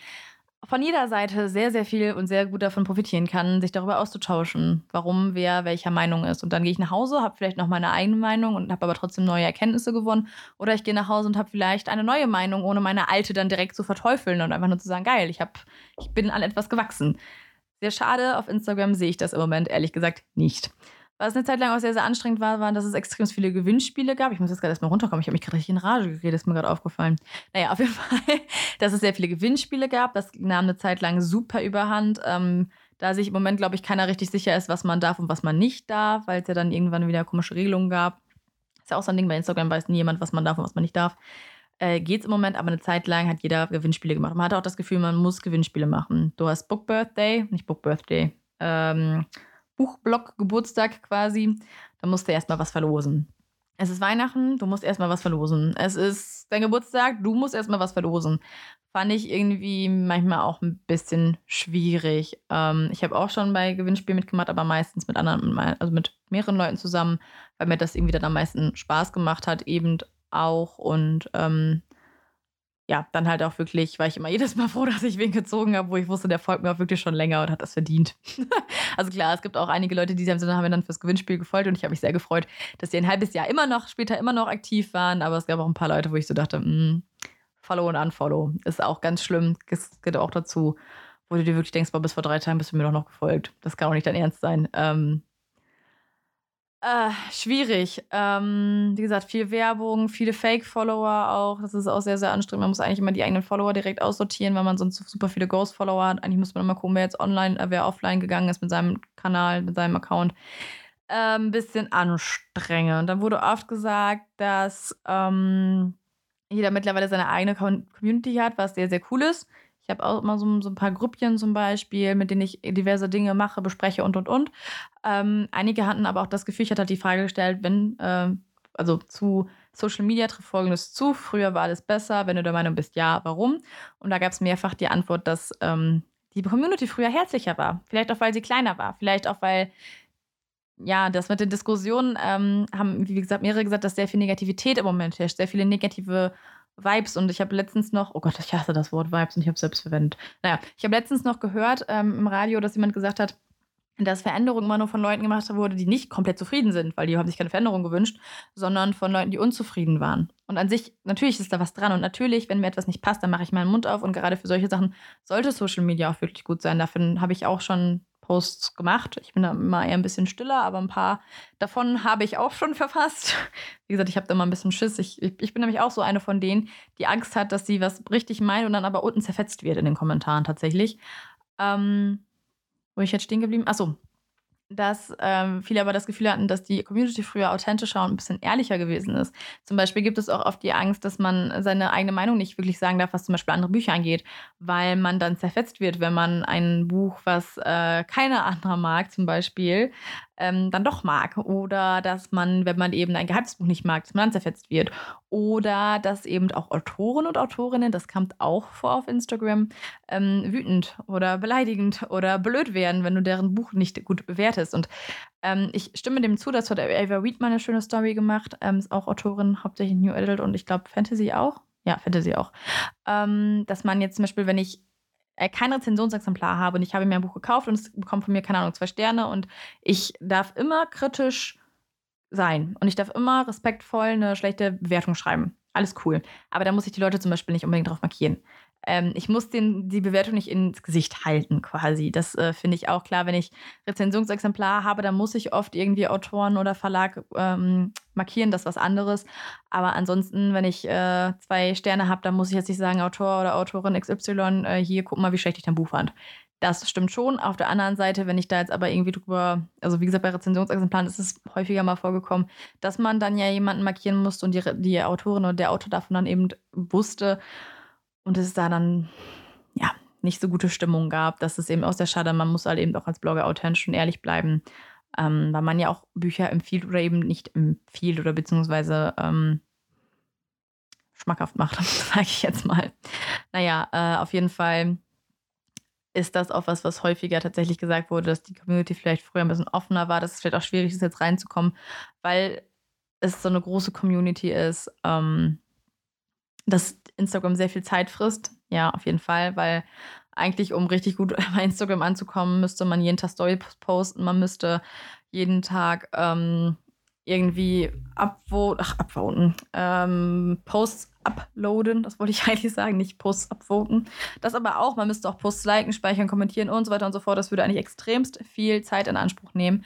von jeder Seite sehr, sehr viel und sehr gut davon profitieren kann, sich darüber auszutauschen, warum wer welcher Meinung ist. Und dann gehe ich nach Hause, habe vielleicht noch meine eigene Meinung und habe aber trotzdem neue Erkenntnisse gewonnen. Oder ich gehe nach Hause und habe vielleicht eine neue Meinung, ohne meine alte dann direkt zu verteufeln und einfach nur zu sagen, geil, ich, hab, ich bin an etwas gewachsen. Sehr schade, auf Instagram sehe ich das im Moment ehrlich gesagt nicht. Was eine Zeit lang auch sehr, sehr anstrengend war, war, dass es extrem viele Gewinnspiele gab. Ich muss jetzt gerade erstmal runterkommen. Ich habe mich gerade richtig in Rage geredet, ist mir gerade aufgefallen. Naja, auf jeden *laughs* Fall, dass es sehr viele Gewinnspiele gab. Das nahm eine Zeit lang super überhand. Ähm, da sich im Moment, glaube ich, keiner richtig sicher ist, was man darf und was man nicht darf, weil es ja dann irgendwann wieder komische Regelungen gab. Ist ja auch so ein Ding bei Instagram, weiß nie jemand, was man darf und was man nicht darf. Äh, es im Moment, aber eine Zeit lang hat jeder Gewinnspiele gemacht. Man hatte auch das Gefühl, man muss Gewinnspiele machen. Du hast Book Birthday, nicht Book Birthday. Ähm, Buchblock-Geburtstag quasi. Da musst du erstmal was verlosen. Es ist Weihnachten, du musst erstmal was verlosen. Es ist dein Geburtstag, du musst erstmal was verlosen. Fand ich irgendwie manchmal auch ein bisschen schwierig. Ähm, ich habe auch schon bei Gewinnspielen mitgemacht, aber meistens mit anderen, also mit mehreren Leuten zusammen, weil mir das irgendwie dann am meisten Spaß gemacht hat, eben auch. Und ähm, ja, dann halt auch wirklich, war ich immer jedes Mal *laughs* froh, dass ich wen gezogen habe, wo ich wusste, der folgt mir auch wirklich schon länger und hat das verdient. *laughs* also klar, es gibt auch einige Leute, die haben mir dann fürs Gewinnspiel gefolgt und ich habe mich sehr gefreut, dass die ein halbes Jahr immer noch, später immer noch aktiv waren, aber es gab auch ein paar Leute, wo ich so dachte, mh, hm, Follow und Unfollow ist auch ganz schlimm. Es geht auch dazu, wo du dir wirklich denkst, boah, bis vor drei Tagen bist du mir doch noch gefolgt. Das kann auch nicht dein Ernst sein. Ähm, äh, schwierig. Ähm, wie gesagt, viel Werbung, viele Fake-Follower auch. Das ist auch sehr, sehr anstrengend. Man muss eigentlich immer die eigenen Follower direkt aussortieren, weil man sonst super viele Ghost-Follower hat. Eigentlich muss man immer gucken, wer jetzt online, äh, wer offline gegangen ist mit seinem Kanal, mit seinem Account. Ein ähm, bisschen anstrengend. Dann wurde oft gesagt, dass ähm, jeder mittlerweile seine eigene Community hat, was sehr, sehr cool ist. Habe auch immer so, so, ein paar Grüppchen zum Beispiel, mit denen ich diverse Dinge mache, bespreche und und und. Ähm, einige hatten aber auch das Gefühl, ich hatte halt die Frage gestellt, wenn, äh, also zu Social Media trifft folgendes zu: Früher war alles besser, wenn du der Meinung bist, ja, warum? Und da gab es mehrfach die Antwort, dass ähm, die Community früher herzlicher war. Vielleicht auch, weil sie kleiner war. Vielleicht auch, weil ja, das mit den Diskussionen ähm, haben, wie gesagt, mehrere gesagt, dass sehr viel Negativität im Moment herrscht, sehr viele negative Vibes. Und ich habe letztens noch, oh Gott, ich hasse das Wort Vibes und ich habe es selbst verwendet. Naja, ich habe letztens noch gehört ähm, im Radio, dass jemand gesagt hat, dass Veränderung immer nur von Leuten gemacht wurde, die nicht komplett zufrieden sind, weil die haben sich keine Veränderung gewünscht, sondern von Leuten, die unzufrieden waren. Und an sich, natürlich ist da was dran. Und natürlich, wenn mir etwas nicht passt, dann mache ich meinen Mund auf. Und gerade für solche Sachen sollte Social Media auch wirklich gut sein. Dafür habe ich auch schon Posts gemacht. Ich bin da immer eher ein bisschen stiller, aber ein paar davon habe ich auch schon *laughs* verfasst. Wie gesagt, ich habe da mal ein bisschen Schiss. Ich, ich, ich, bin nämlich auch so eine von denen, die Angst hat, dass sie was richtig meint und dann aber unten zerfetzt wird in den Kommentaren tatsächlich. Ähm, wo ich jetzt stehen geblieben? Achso, dass ähm, viele aber das Gefühl hatten, dass die Community früher authentischer und ein bisschen ehrlicher gewesen ist. Zum Beispiel gibt es auch oft die Angst, dass man seine eigene Meinung nicht wirklich sagen darf, was zum Beispiel andere Bücher angeht, weil man dann zerfetzt wird, wenn man ein Buch, was äh, keiner *laughs* anderer mag, zum Beispiel, ähm, dann doch mag. Oder dass man, wenn man eben ein Geheimnisbuch nicht mag, dass man dann zerfetzt wird. Oder dass eben auch Autoren und Autorinnen, das kommt auch vor auf Instagram, ähm, wütend oder beleidigend oder blöd werden, wenn du deren Buch nicht gut bewertest. Und ähm, ich stimme dem zu, das hat Ava Reed mal eine schöne Story gemacht. Ähm, ist auch Autorin, hauptsächlich New Adult und ich glaube Fantasy auch. Ja, Fantasy auch. Ähm, dass man jetzt zum Beispiel, wenn ich äh, kein Rezensionsexemplar habe und ich habe mir ein Buch gekauft und es bekommt von mir, keine Ahnung, zwei Sterne und ich darf immer kritisch sein und ich darf immer respektvoll eine schlechte Bewertung schreiben. Alles cool. Aber da muss ich die Leute zum Beispiel nicht unbedingt drauf markieren. Ähm, ich muss den, die Bewertung nicht ins Gesicht halten, quasi. Das äh, finde ich auch klar. Wenn ich Rezensionsexemplar habe, dann muss ich oft irgendwie Autoren oder Verlag ähm, markieren, das ist was anderes. Aber ansonsten, wenn ich äh, zwei Sterne habe, dann muss ich jetzt nicht sagen, Autor oder Autorin XY, äh, hier, guck mal, wie schlecht ich dein Buch fand. Das stimmt schon. Auf der anderen Seite, wenn ich da jetzt aber irgendwie drüber, also wie gesagt, bei Rezensionsexemplaren ist es häufiger mal vorgekommen, dass man dann ja jemanden markieren musste und die, die Autorin oder der Autor davon dann eben wusste und es da dann, ja, nicht so gute Stimmung gab. Das ist eben auch sehr schade. Man muss halt eben auch als Blogger authentisch und ehrlich bleiben, ähm, weil man ja auch Bücher empfiehlt oder eben nicht empfiehlt oder beziehungsweise ähm, schmackhaft macht, *laughs* sage ich jetzt mal. Naja, äh, auf jeden Fall ist das auch was, was häufiger tatsächlich gesagt wurde, dass die Community vielleicht früher ein bisschen offener war, dass es vielleicht auch schwierig ist, jetzt reinzukommen, weil es so eine große Community ist, ähm, dass Instagram sehr viel Zeit frisst. Ja, auf jeden Fall, weil eigentlich, um richtig gut *laughs* bei Instagram anzukommen, müsste man jeden Tag Story posten, man müsste jeden Tag ähm, irgendwie upvoten, ach, upvoten, ähm, Posts uploaden, das wollte ich *laughs* eigentlich sagen, nicht Posts upvoten. Das aber auch, man müsste auch Posts liken, speichern, kommentieren und so weiter und so fort. Das würde eigentlich extremst viel Zeit in Anspruch nehmen.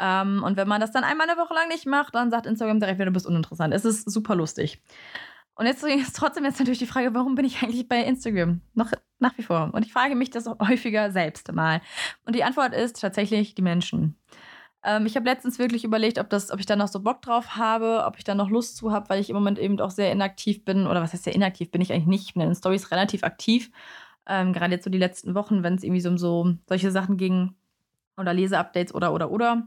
Ähm, und wenn man das dann einmal eine Woche lang nicht macht, dann sagt Instagram direkt du bist uninteressant. Es ist super lustig. Und jetzt ist trotzdem jetzt natürlich die Frage, warum bin ich eigentlich bei Instagram? Noch nach wie vor. Und ich frage mich das häufiger selbst mal. Und die Antwort ist tatsächlich die Menschen. Ähm, ich habe letztens wirklich überlegt, ob, das, ob ich da noch so Bock drauf habe, ob ich da noch Lust zu habe, weil ich im Moment eben auch sehr inaktiv bin. Oder was heißt sehr inaktiv? Bin ich eigentlich nicht. Ich bin in den Stories relativ aktiv. Ähm, gerade jetzt so die letzten Wochen, wenn es irgendwie so um so solche Sachen ging oder Leseupdates oder oder oder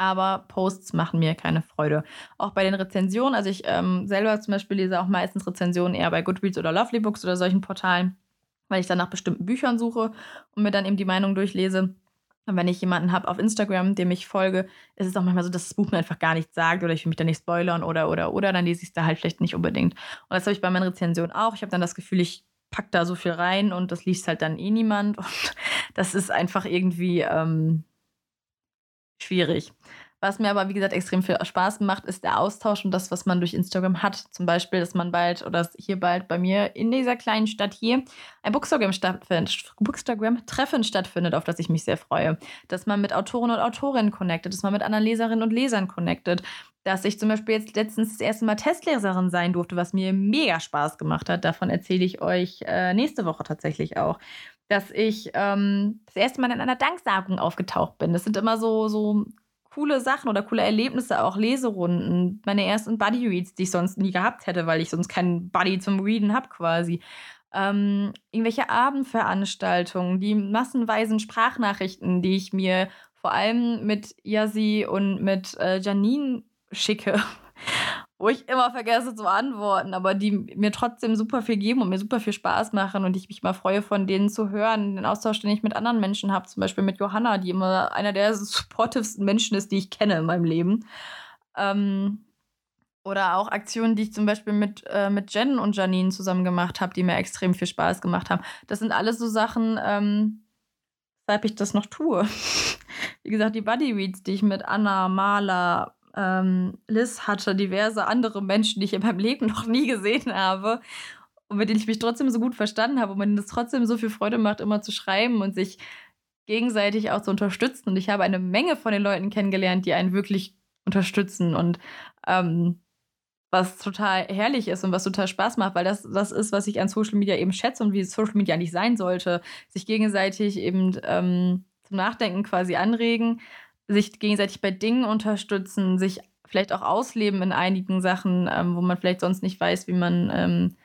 aber Posts machen mir keine Freude. Auch bei den Rezensionen, also ich ähm, selber zum Beispiel lese auch meistens Rezensionen eher bei Goodreads oder Lovely Books oder solchen Portalen, weil ich dann nach bestimmten Büchern suche und mir dann eben die Meinung durchlese. Und wenn ich jemanden habe auf Instagram, dem ich folge, ist es auch manchmal so, dass das Buch mir einfach gar nichts sagt oder ich will mich da nicht spoilern oder oder oder, dann lese ich es da halt vielleicht nicht unbedingt. Und das habe ich bei meinen Rezensionen auch. Ich habe dann das Gefühl, ich packe da so viel rein und das liest halt dann eh niemand. *laughs* Und das ist einfach irgendwie, ähm, schwierig. Was mir aber, wie gesagt, extrem viel Spaß macht, ist der Austausch und das, was man durch Instagram hat. Zum Beispiel, dass man bald oder hier bald bei mir in dieser kleinen Stadt hier ein Bookstagram-Treffen stattfindet, auf das ich mich sehr freue. Dass man mit Autoren und Autorinnen connectet, dass man mit anderen Leserinnen und Lesern connectet. Dass ich zum Beispiel jetzt letztens das erste Mal Testleserin sein durfte, was mir mega Spaß gemacht hat. Davon erzähle ich euch äh, nächste Woche tatsächlich auch dass ich ähm, das erste Mal in einer Danksagung aufgetaucht bin. Das sind immer so, so coole Sachen oder coole Erlebnisse, auch Leserunden. Meine ersten Buddy-Reads, die ich sonst nie gehabt hätte, weil ich sonst keinen Buddy zum Readen habe quasi. Ähm, irgendwelche Abendveranstaltungen, die massenweisen Sprachnachrichten, die ich mir vor allem mit Yasi und mit äh, Janine schicke *laughs* wo ich immer vergesse zu antworten, aber die mir trotzdem super viel geben und mir super viel Spaß machen und ich mich mal freue, von denen zu hören, den Austausch, den ich mit anderen Menschen habe, zum Beispiel mit Johanna, die immer einer der supportivsten Menschen ist, die ich kenne in meinem Leben. Ähm, oder auch Aktionen, die ich zum Beispiel mit, äh, mit Jen und Janine zusammen gemacht habe, die mir extrem viel Spaß gemacht haben. Das sind alles so Sachen, ähm, weshalb ich das noch tue. *laughs* Wie gesagt, die Buddy Reads, die ich mit Anna, Maler, ähm, Liz hatte diverse andere Menschen, die ich in meinem Leben noch nie gesehen habe und mit denen ich mich trotzdem so gut verstanden habe und mir das trotzdem so viel Freude macht, immer zu schreiben und sich gegenseitig auch zu unterstützen. Und ich habe eine Menge von den Leuten kennengelernt, die einen wirklich unterstützen und ähm, was total herrlich ist und was total Spaß macht, weil das das ist, was ich an Social Media eben schätze und wie Social Media nicht sein sollte. Sich gegenseitig eben ähm, zum Nachdenken quasi anregen, sich gegenseitig bei Dingen unterstützen, sich vielleicht auch ausleben in einigen Sachen, ähm, wo man vielleicht sonst nicht weiß, wie man ähm,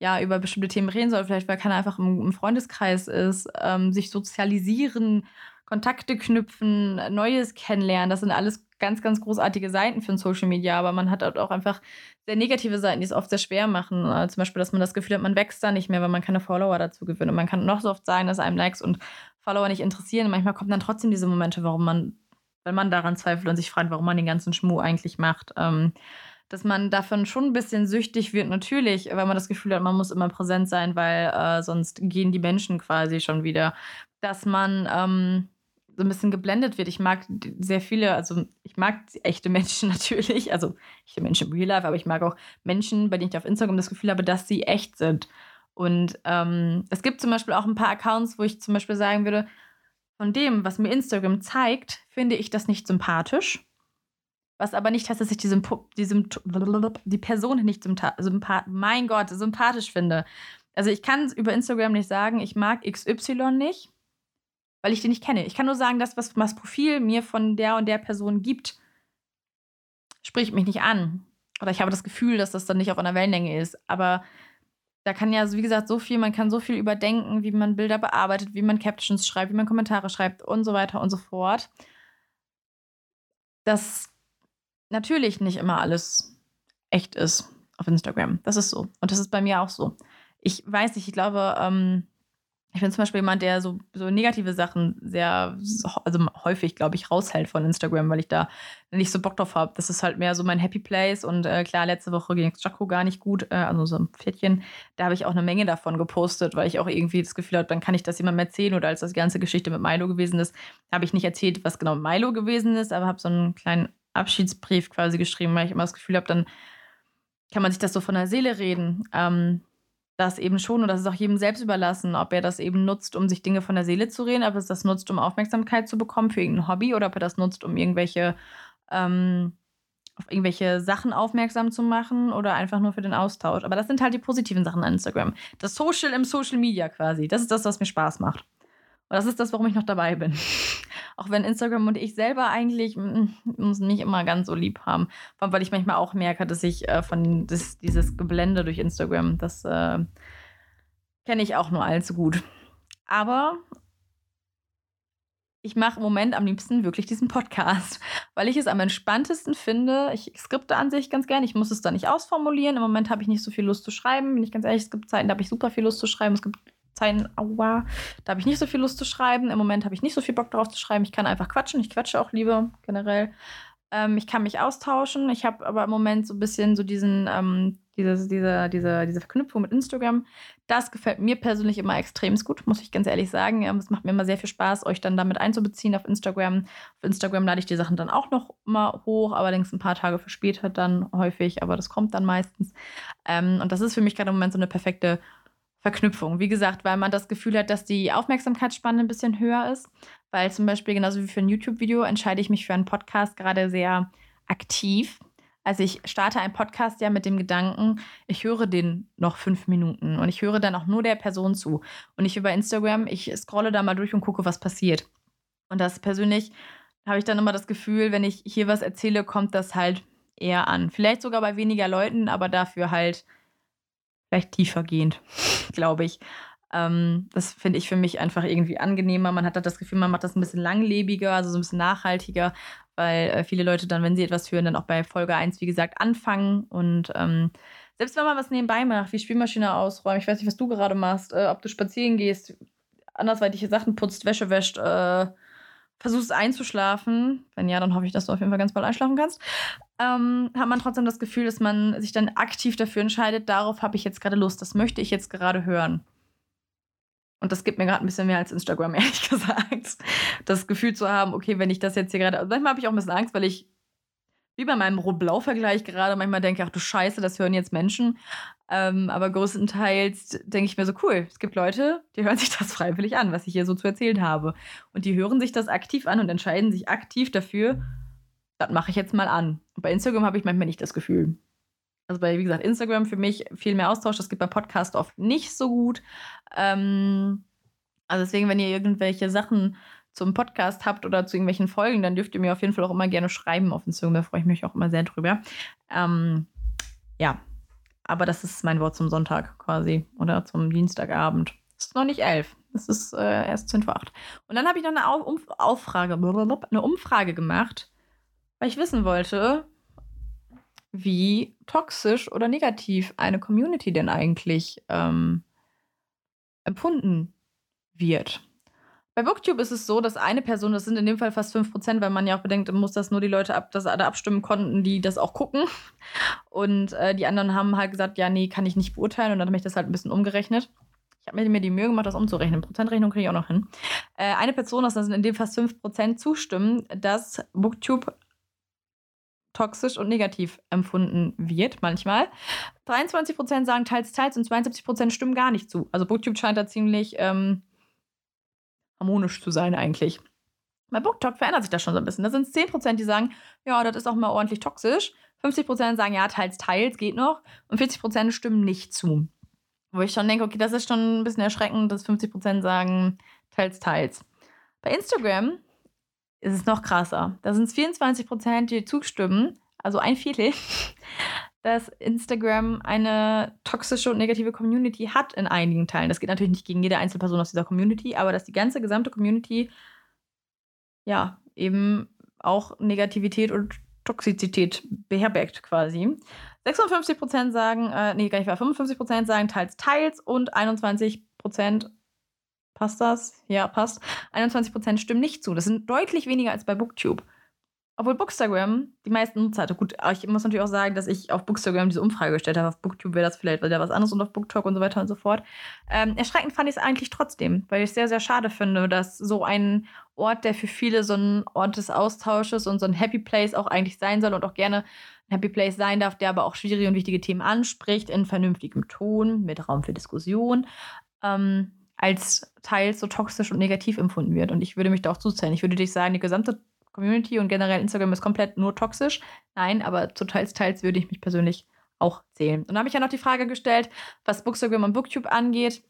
ja über bestimmte Themen reden soll. Vielleicht weil keiner einfach im, im Freundeskreis ist, ähm, sich sozialisieren, Kontakte knüpfen, Neues kennenlernen. Das sind alles ganz, ganz großartige Seiten für Social Media, aber man hat auch einfach sehr negative Seiten, die es oft sehr schwer machen. Äh, zum Beispiel, dass man das Gefühl hat, man wächst da nicht mehr, weil man keine Follower dazu gewinnt. Und man kann noch so oft sagen, dass einem Likes und Follower nicht interessieren. manchmal kommen dann trotzdem diese Momente, warum man wenn man daran zweifelt und sich fragt, warum man den ganzen Schmuh eigentlich macht. Ähm, dass man davon schon ein bisschen süchtig wird, natürlich, weil man das Gefühl hat, man muss immer präsent sein, weil äh, sonst gehen die Menschen quasi schon wieder. Dass man ähm, so ein bisschen geblendet wird. Ich mag sehr viele, also ich mag echte Menschen *laughs* natürlich, also echte Menschen im Real Life, aber ich mag auch Menschen, bei denen ich auf Instagram das Gefühl habe, dass sie echt sind. Und ähm, es gibt zum Beispiel auch ein paar Accounts, wo ich zum Beispiel sagen würde, von dem, was mir Instagram zeigt, finde ich das nicht sympathisch. Was aber nicht heißt, dass ich die, die, die Person nicht sympathisch, mein Gott, sympathisch finde. Also ich kann über Instagram nicht sagen, ich mag XY nicht, weil ich den nicht kenne. Ich kann nur sagen, das, was das Profil mir von der und der Person gibt, spricht mich nicht an. Oder ich habe das Gefühl, dass das dann nicht auf einer Wellenlänge ist. Aber da kann ja, wie gesagt, so viel, man kann so viel überdenken, wie man Bilder bearbeitet, wie man Captions schreibt, wie man Kommentare schreibt und so weiter und so fort. Dass natürlich nicht immer alles echt ist auf Instagram. Das ist so. Und das ist bei mir auch so. Ich weiß nicht, ich glaube, ähm, ich bin zum Beispiel jemand, der so, so negative Sachen sehr, also häufig, glaube ich, raushält von Instagram, weil ich da nicht so Bock drauf habe. Das ist halt mehr so mein Happy Place. Und äh, klar, letzte Woche ging es Jaco gar nicht gut, äh, also so ein Pferdchen. Da habe ich auch eine Menge davon gepostet, weil ich auch irgendwie das Gefühl habe, dann kann ich das jemandem erzählen. Oder als das ganze Geschichte mit Milo gewesen ist, habe ich nicht erzählt, was genau Milo gewesen ist, aber habe so einen kleinen Abschiedsbrief quasi geschrieben, weil ich immer das Gefühl habe, dann kann man sich das so von der Seele reden. Ähm, das eben schon und das ist auch jedem selbst überlassen, ob er das eben nutzt, um sich Dinge von der Seele zu reden, ob er das nutzt, um Aufmerksamkeit zu bekommen für irgendein Hobby oder ob er das nutzt, um irgendwelche ähm, auf irgendwelche Sachen aufmerksam zu machen oder einfach nur für den Austausch. Aber das sind halt die positiven Sachen an Instagram. Das Social im Social Media quasi. Das ist das, was mir Spaß macht. Und das ist das, warum ich noch dabei bin. Auch wenn Instagram und ich selber eigentlich mm, uns nicht immer ganz so lieb haben. Vor allem, weil ich manchmal auch merke, dass ich äh, von das, dieses Geblende durch Instagram, das äh, kenne ich auch nur allzu gut. Aber ich mache im Moment am liebsten wirklich diesen Podcast, weil ich es am entspanntesten finde. Ich skripte an sich ganz gerne. Ich muss es da nicht ausformulieren. Im Moment habe ich nicht so viel Lust zu schreiben. Bin ich ganz ehrlich, es gibt Zeiten, da habe ich super viel Lust zu schreiben. Es gibt Zeiten, aua, da habe ich nicht so viel Lust zu schreiben. Im Moment habe ich nicht so viel Bock darauf zu schreiben. Ich kann einfach quatschen. Ich quatsche auch lieber generell. Ähm, ich kann mich austauschen. Ich habe aber im Moment so ein bisschen so diesen, ähm, diese, diese, diese, diese Verknüpfung mit Instagram. Das gefällt mir persönlich immer extrem gut, muss ich ganz ehrlich sagen. Es macht mir immer sehr viel Spaß, euch dann damit einzubeziehen auf Instagram. Auf Instagram lade ich die Sachen dann auch noch mal hoch, allerdings ein paar Tage für später dann häufig, aber das kommt dann meistens. Ähm, und das ist für mich gerade im Moment so eine perfekte Verknüpfung. Wie gesagt, weil man das Gefühl hat, dass die Aufmerksamkeitsspanne ein bisschen höher ist. Weil zum Beispiel genauso wie für ein YouTube-Video entscheide ich mich für einen Podcast gerade sehr aktiv. Also ich starte einen Podcast ja mit dem Gedanken, ich höre den noch fünf Minuten und ich höre dann auch nur der Person zu. Und ich über Instagram, ich scrolle da mal durch und gucke, was passiert. Und das persönlich habe ich dann immer das Gefühl, wenn ich hier was erzähle, kommt das halt eher an. Vielleicht sogar bei weniger Leuten, aber dafür halt vielleicht tiefergehend, glaube ich. Ähm, das finde ich für mich einfach irgendwie angenehmer. Man hat das Gefühl, man macht das ein bisschen langlebiger, also so ein bisschen nachhaltiger, weil äh, viele Leute dann, wenn sie etwas hören, dann auch bei Folge 1, wie gesagt, anfangen. Und ähm, selbst wenn man was nebenbei macht, wie Spielmaschine ausräumen, ich weiß nicht, was du gerade machst, äh, ob du spazieren gehst, andersweitige Sachen putzt, Wäsche wäscht, äh, versuchst einzuschlafen. Wenn ja, dann hoffe ich, dass du auf jeden Fall ganz bald einschlafen kannst ähm, hat man trotzdem das Gefühl, dass man sich dann aktiv dafür entscheidet, darauf habe ich jetzt gerade Lust, das möchte ich jetzt gerade hören. Und das gibt mir gerade ein bisschen mehr als Instagram, *laughs* ehrlich gesagt. Das Gefühl zu haben, okay, wenn ich das jetzt hier gerade. Manchmal habe ich auch ein bisschen Angst, weil ich, wie bei meinem Rot-Blau-Vergleich gerade, manchmal denke, ach du Scheiße, das hören jetzt Menschen. Ähm, aber größtenteils denke ich mir so, cool, es gibt Leute, die hören sich das *laughs* freiwillig an, was ich hier so zu erzählen habe. Und die hören sich das aktiv an und entscheiden sich aktiv dafür, das mache ich jetzt mal an. bei Instagram habe ich manchmal nicht das Gefühl. Also bei, wie gesagt, Instagram für mich viel mehr Austausch. Das geht bei Podcast oft nicht so gut. Ähm, also deswegen, wenn ihr irgendwelche Sachen zum Podcast habt oder zu irgendwelchen Folgen, dann dürft ihr mir auf jeden Fall auch immer gerne schreiben auf Instagram. Da freue ich mich auch immer sehr drüber. Ähm, ja, aber das ist mein Wort zum Sonntag quasi oder zum Dienstagabend. Es ist noch nicht elf. Es ist äh, erst 10 vor 8. Und dann habe ich noch eine Auf Auffrage, eine Umfrage gemacht weil ich wissen wollte, wie toxisch oder negativ eine Community denn eigentlich ähm, empfunden wird. Bei Booktube ist es so, dass eine Person, das sind in dem Fall fast 5%, weil man ja auch bedenkt, muss das nur die Leute ab, dass alle abstimmen konnten, die das auch gucken. Und äh, die anderen haben halt gesagt, ja, nee, kann ich nicht beurteilen. Und dann habe ich das halt ein bisschen umgerechnet. Ich habe mir die Mühe gemacht, das umzurechnen. Prozentrechnung kriege ich auch noch hin. Äh, eine Person, das sind in dem Fall 5%, zustimmen, dass Booktube toxisch und negativ empfunden wird, manchmal. 23% sagen teils, teils und 72% stimmen gar nicht zu. Also Booktube scheint da ziemlich ähm, harmonisch zu sein eigentlich. Bei BookTok verändert sich das schon so ein bisschen. Da sind es 10%, die sagen, ja, das ist auch mal ordentlich toxisch. 50% sagen, ja, teils, teils, geht noch. Und 40% stimmen nicht zu. Wo ich schon denke, okay, das ist schon ein bisschen erschreckend, dass 50% sagen, teils, teils. Bei Instagram ist es noch krasser. Da sind es 24 Prozent, die zustimmen, also ein Viertel, dass Instagram eine toxische und negative Community hat in einigen Teilen. Das geht natürlich nicht gegen jede Einzelperson aus dieser Community, aber dass die ganze gesamte Community ja eben auch Negativität und Toxizität beherbergt quasi. 56% sagen, äh, nee, gar nicht wahr, 55% sagen teils, teils und 21% passt das? Ja, passt. 21% stimmen nicht zu. Das sind deutlich weniger als bei Booktube. Obwohl Bookstagram die meisten Nutzer hatte. Gut, ich muss natürlich auch sagen, dass ich auf Bookstagram diese Umfrage gestellt habe. Auf Booktube wäre das vielleicht wieder was anderes und auf Booktalk und so weiter und so fort. Ähm, erschreckend fand ich es eigentlich trotzdem, weil ich es sehr, sehr schade finde, dass so ein Ort, der für viele so ein Ort des Austausches und so ein Happy Place auch eigentlich sein soll und auch gerne ein Happy Place sein darf, der aber auch schwierige und wichtige Themen anspricht, in vernünftigem Ton, mit Raum für Diskussion, ähm, als teils so toxisch und negativ empfunden wird. Und ich würde mich da auch zuzählen. Ich würde dich sagen, die gesamte Community und generell Instagram ist komplett nur toxisch. Nein, aber zu teils, teils würde ich mich persönlich auch zählen. Und dann habe ich ja noch die Frage gestellt, was Bookstagram und Booktube angeht.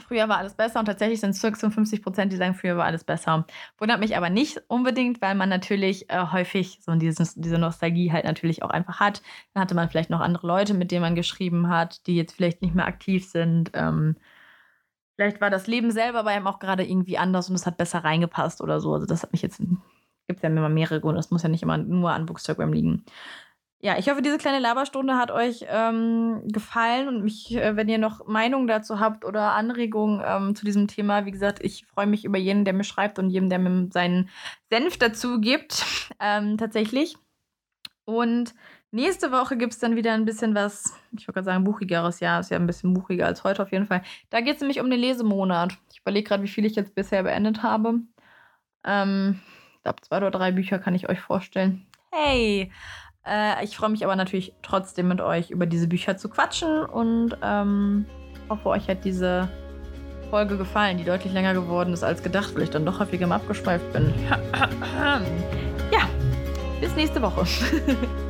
Früher war alles besser und tatsächlich sind es 56 Prozent, die sagen, früher war alles besser. Wundert mich aber nicht unbedingt, weil man natürlich äh, häufig so dieses, diese Nostalgie halt natürlich auch einfach hat. Dann hatte man vielleicht noch andere Leute, mit denen man geschrieben hat, die jetzt vielleicht nicht mehr aktiv sind. Ähm, vielleicht war das Leben selber bei einem auch gerade irgendwie anders und es hat besser reingepasst oder so. Also das hat mich jetzt gibt ja immer mehrere Gründe. Das muss ja nicht immer nur an Bookstagram liegen. Ja, ich hoffe, diese kleine Laberstunde hat euch ähm, gefallen und mich, äh, wenn ihr noch Meinungen dazu habt oder Anregungen ähm, zu diesem Thema, wie gesagt, ich freue mich über jeden, der mir schreibt und jedem, der mir seinen Senf dazu gibt, *laughs* ähm, tatsächlich. Und nächste Woche gibt es dann wieder ein bisschen was, ich würde gerade sagen, buchigeres Jahr, ist ja ein bisschen buchiger als heute auf jeden Fall. Da geht es nämlich um den Lesemonat. Ich überlege gerade, wie viel ich jetzt bisher beendet habe. Ähm, glaube, zwei oder drei Bücher kann ich euch vorstellen. Hey! Äh, ich freue mich aber natürlich trotzdem mit euch über diese Bücher zu quatschen und ähm, hoffe, euch hat diese Folge gefallen, die deutlich länger geworden ist als gedacht, weil ich dann doch häufiger mal abgeschweift bin. *laughs* ja, bis nächste Woche. *laughs*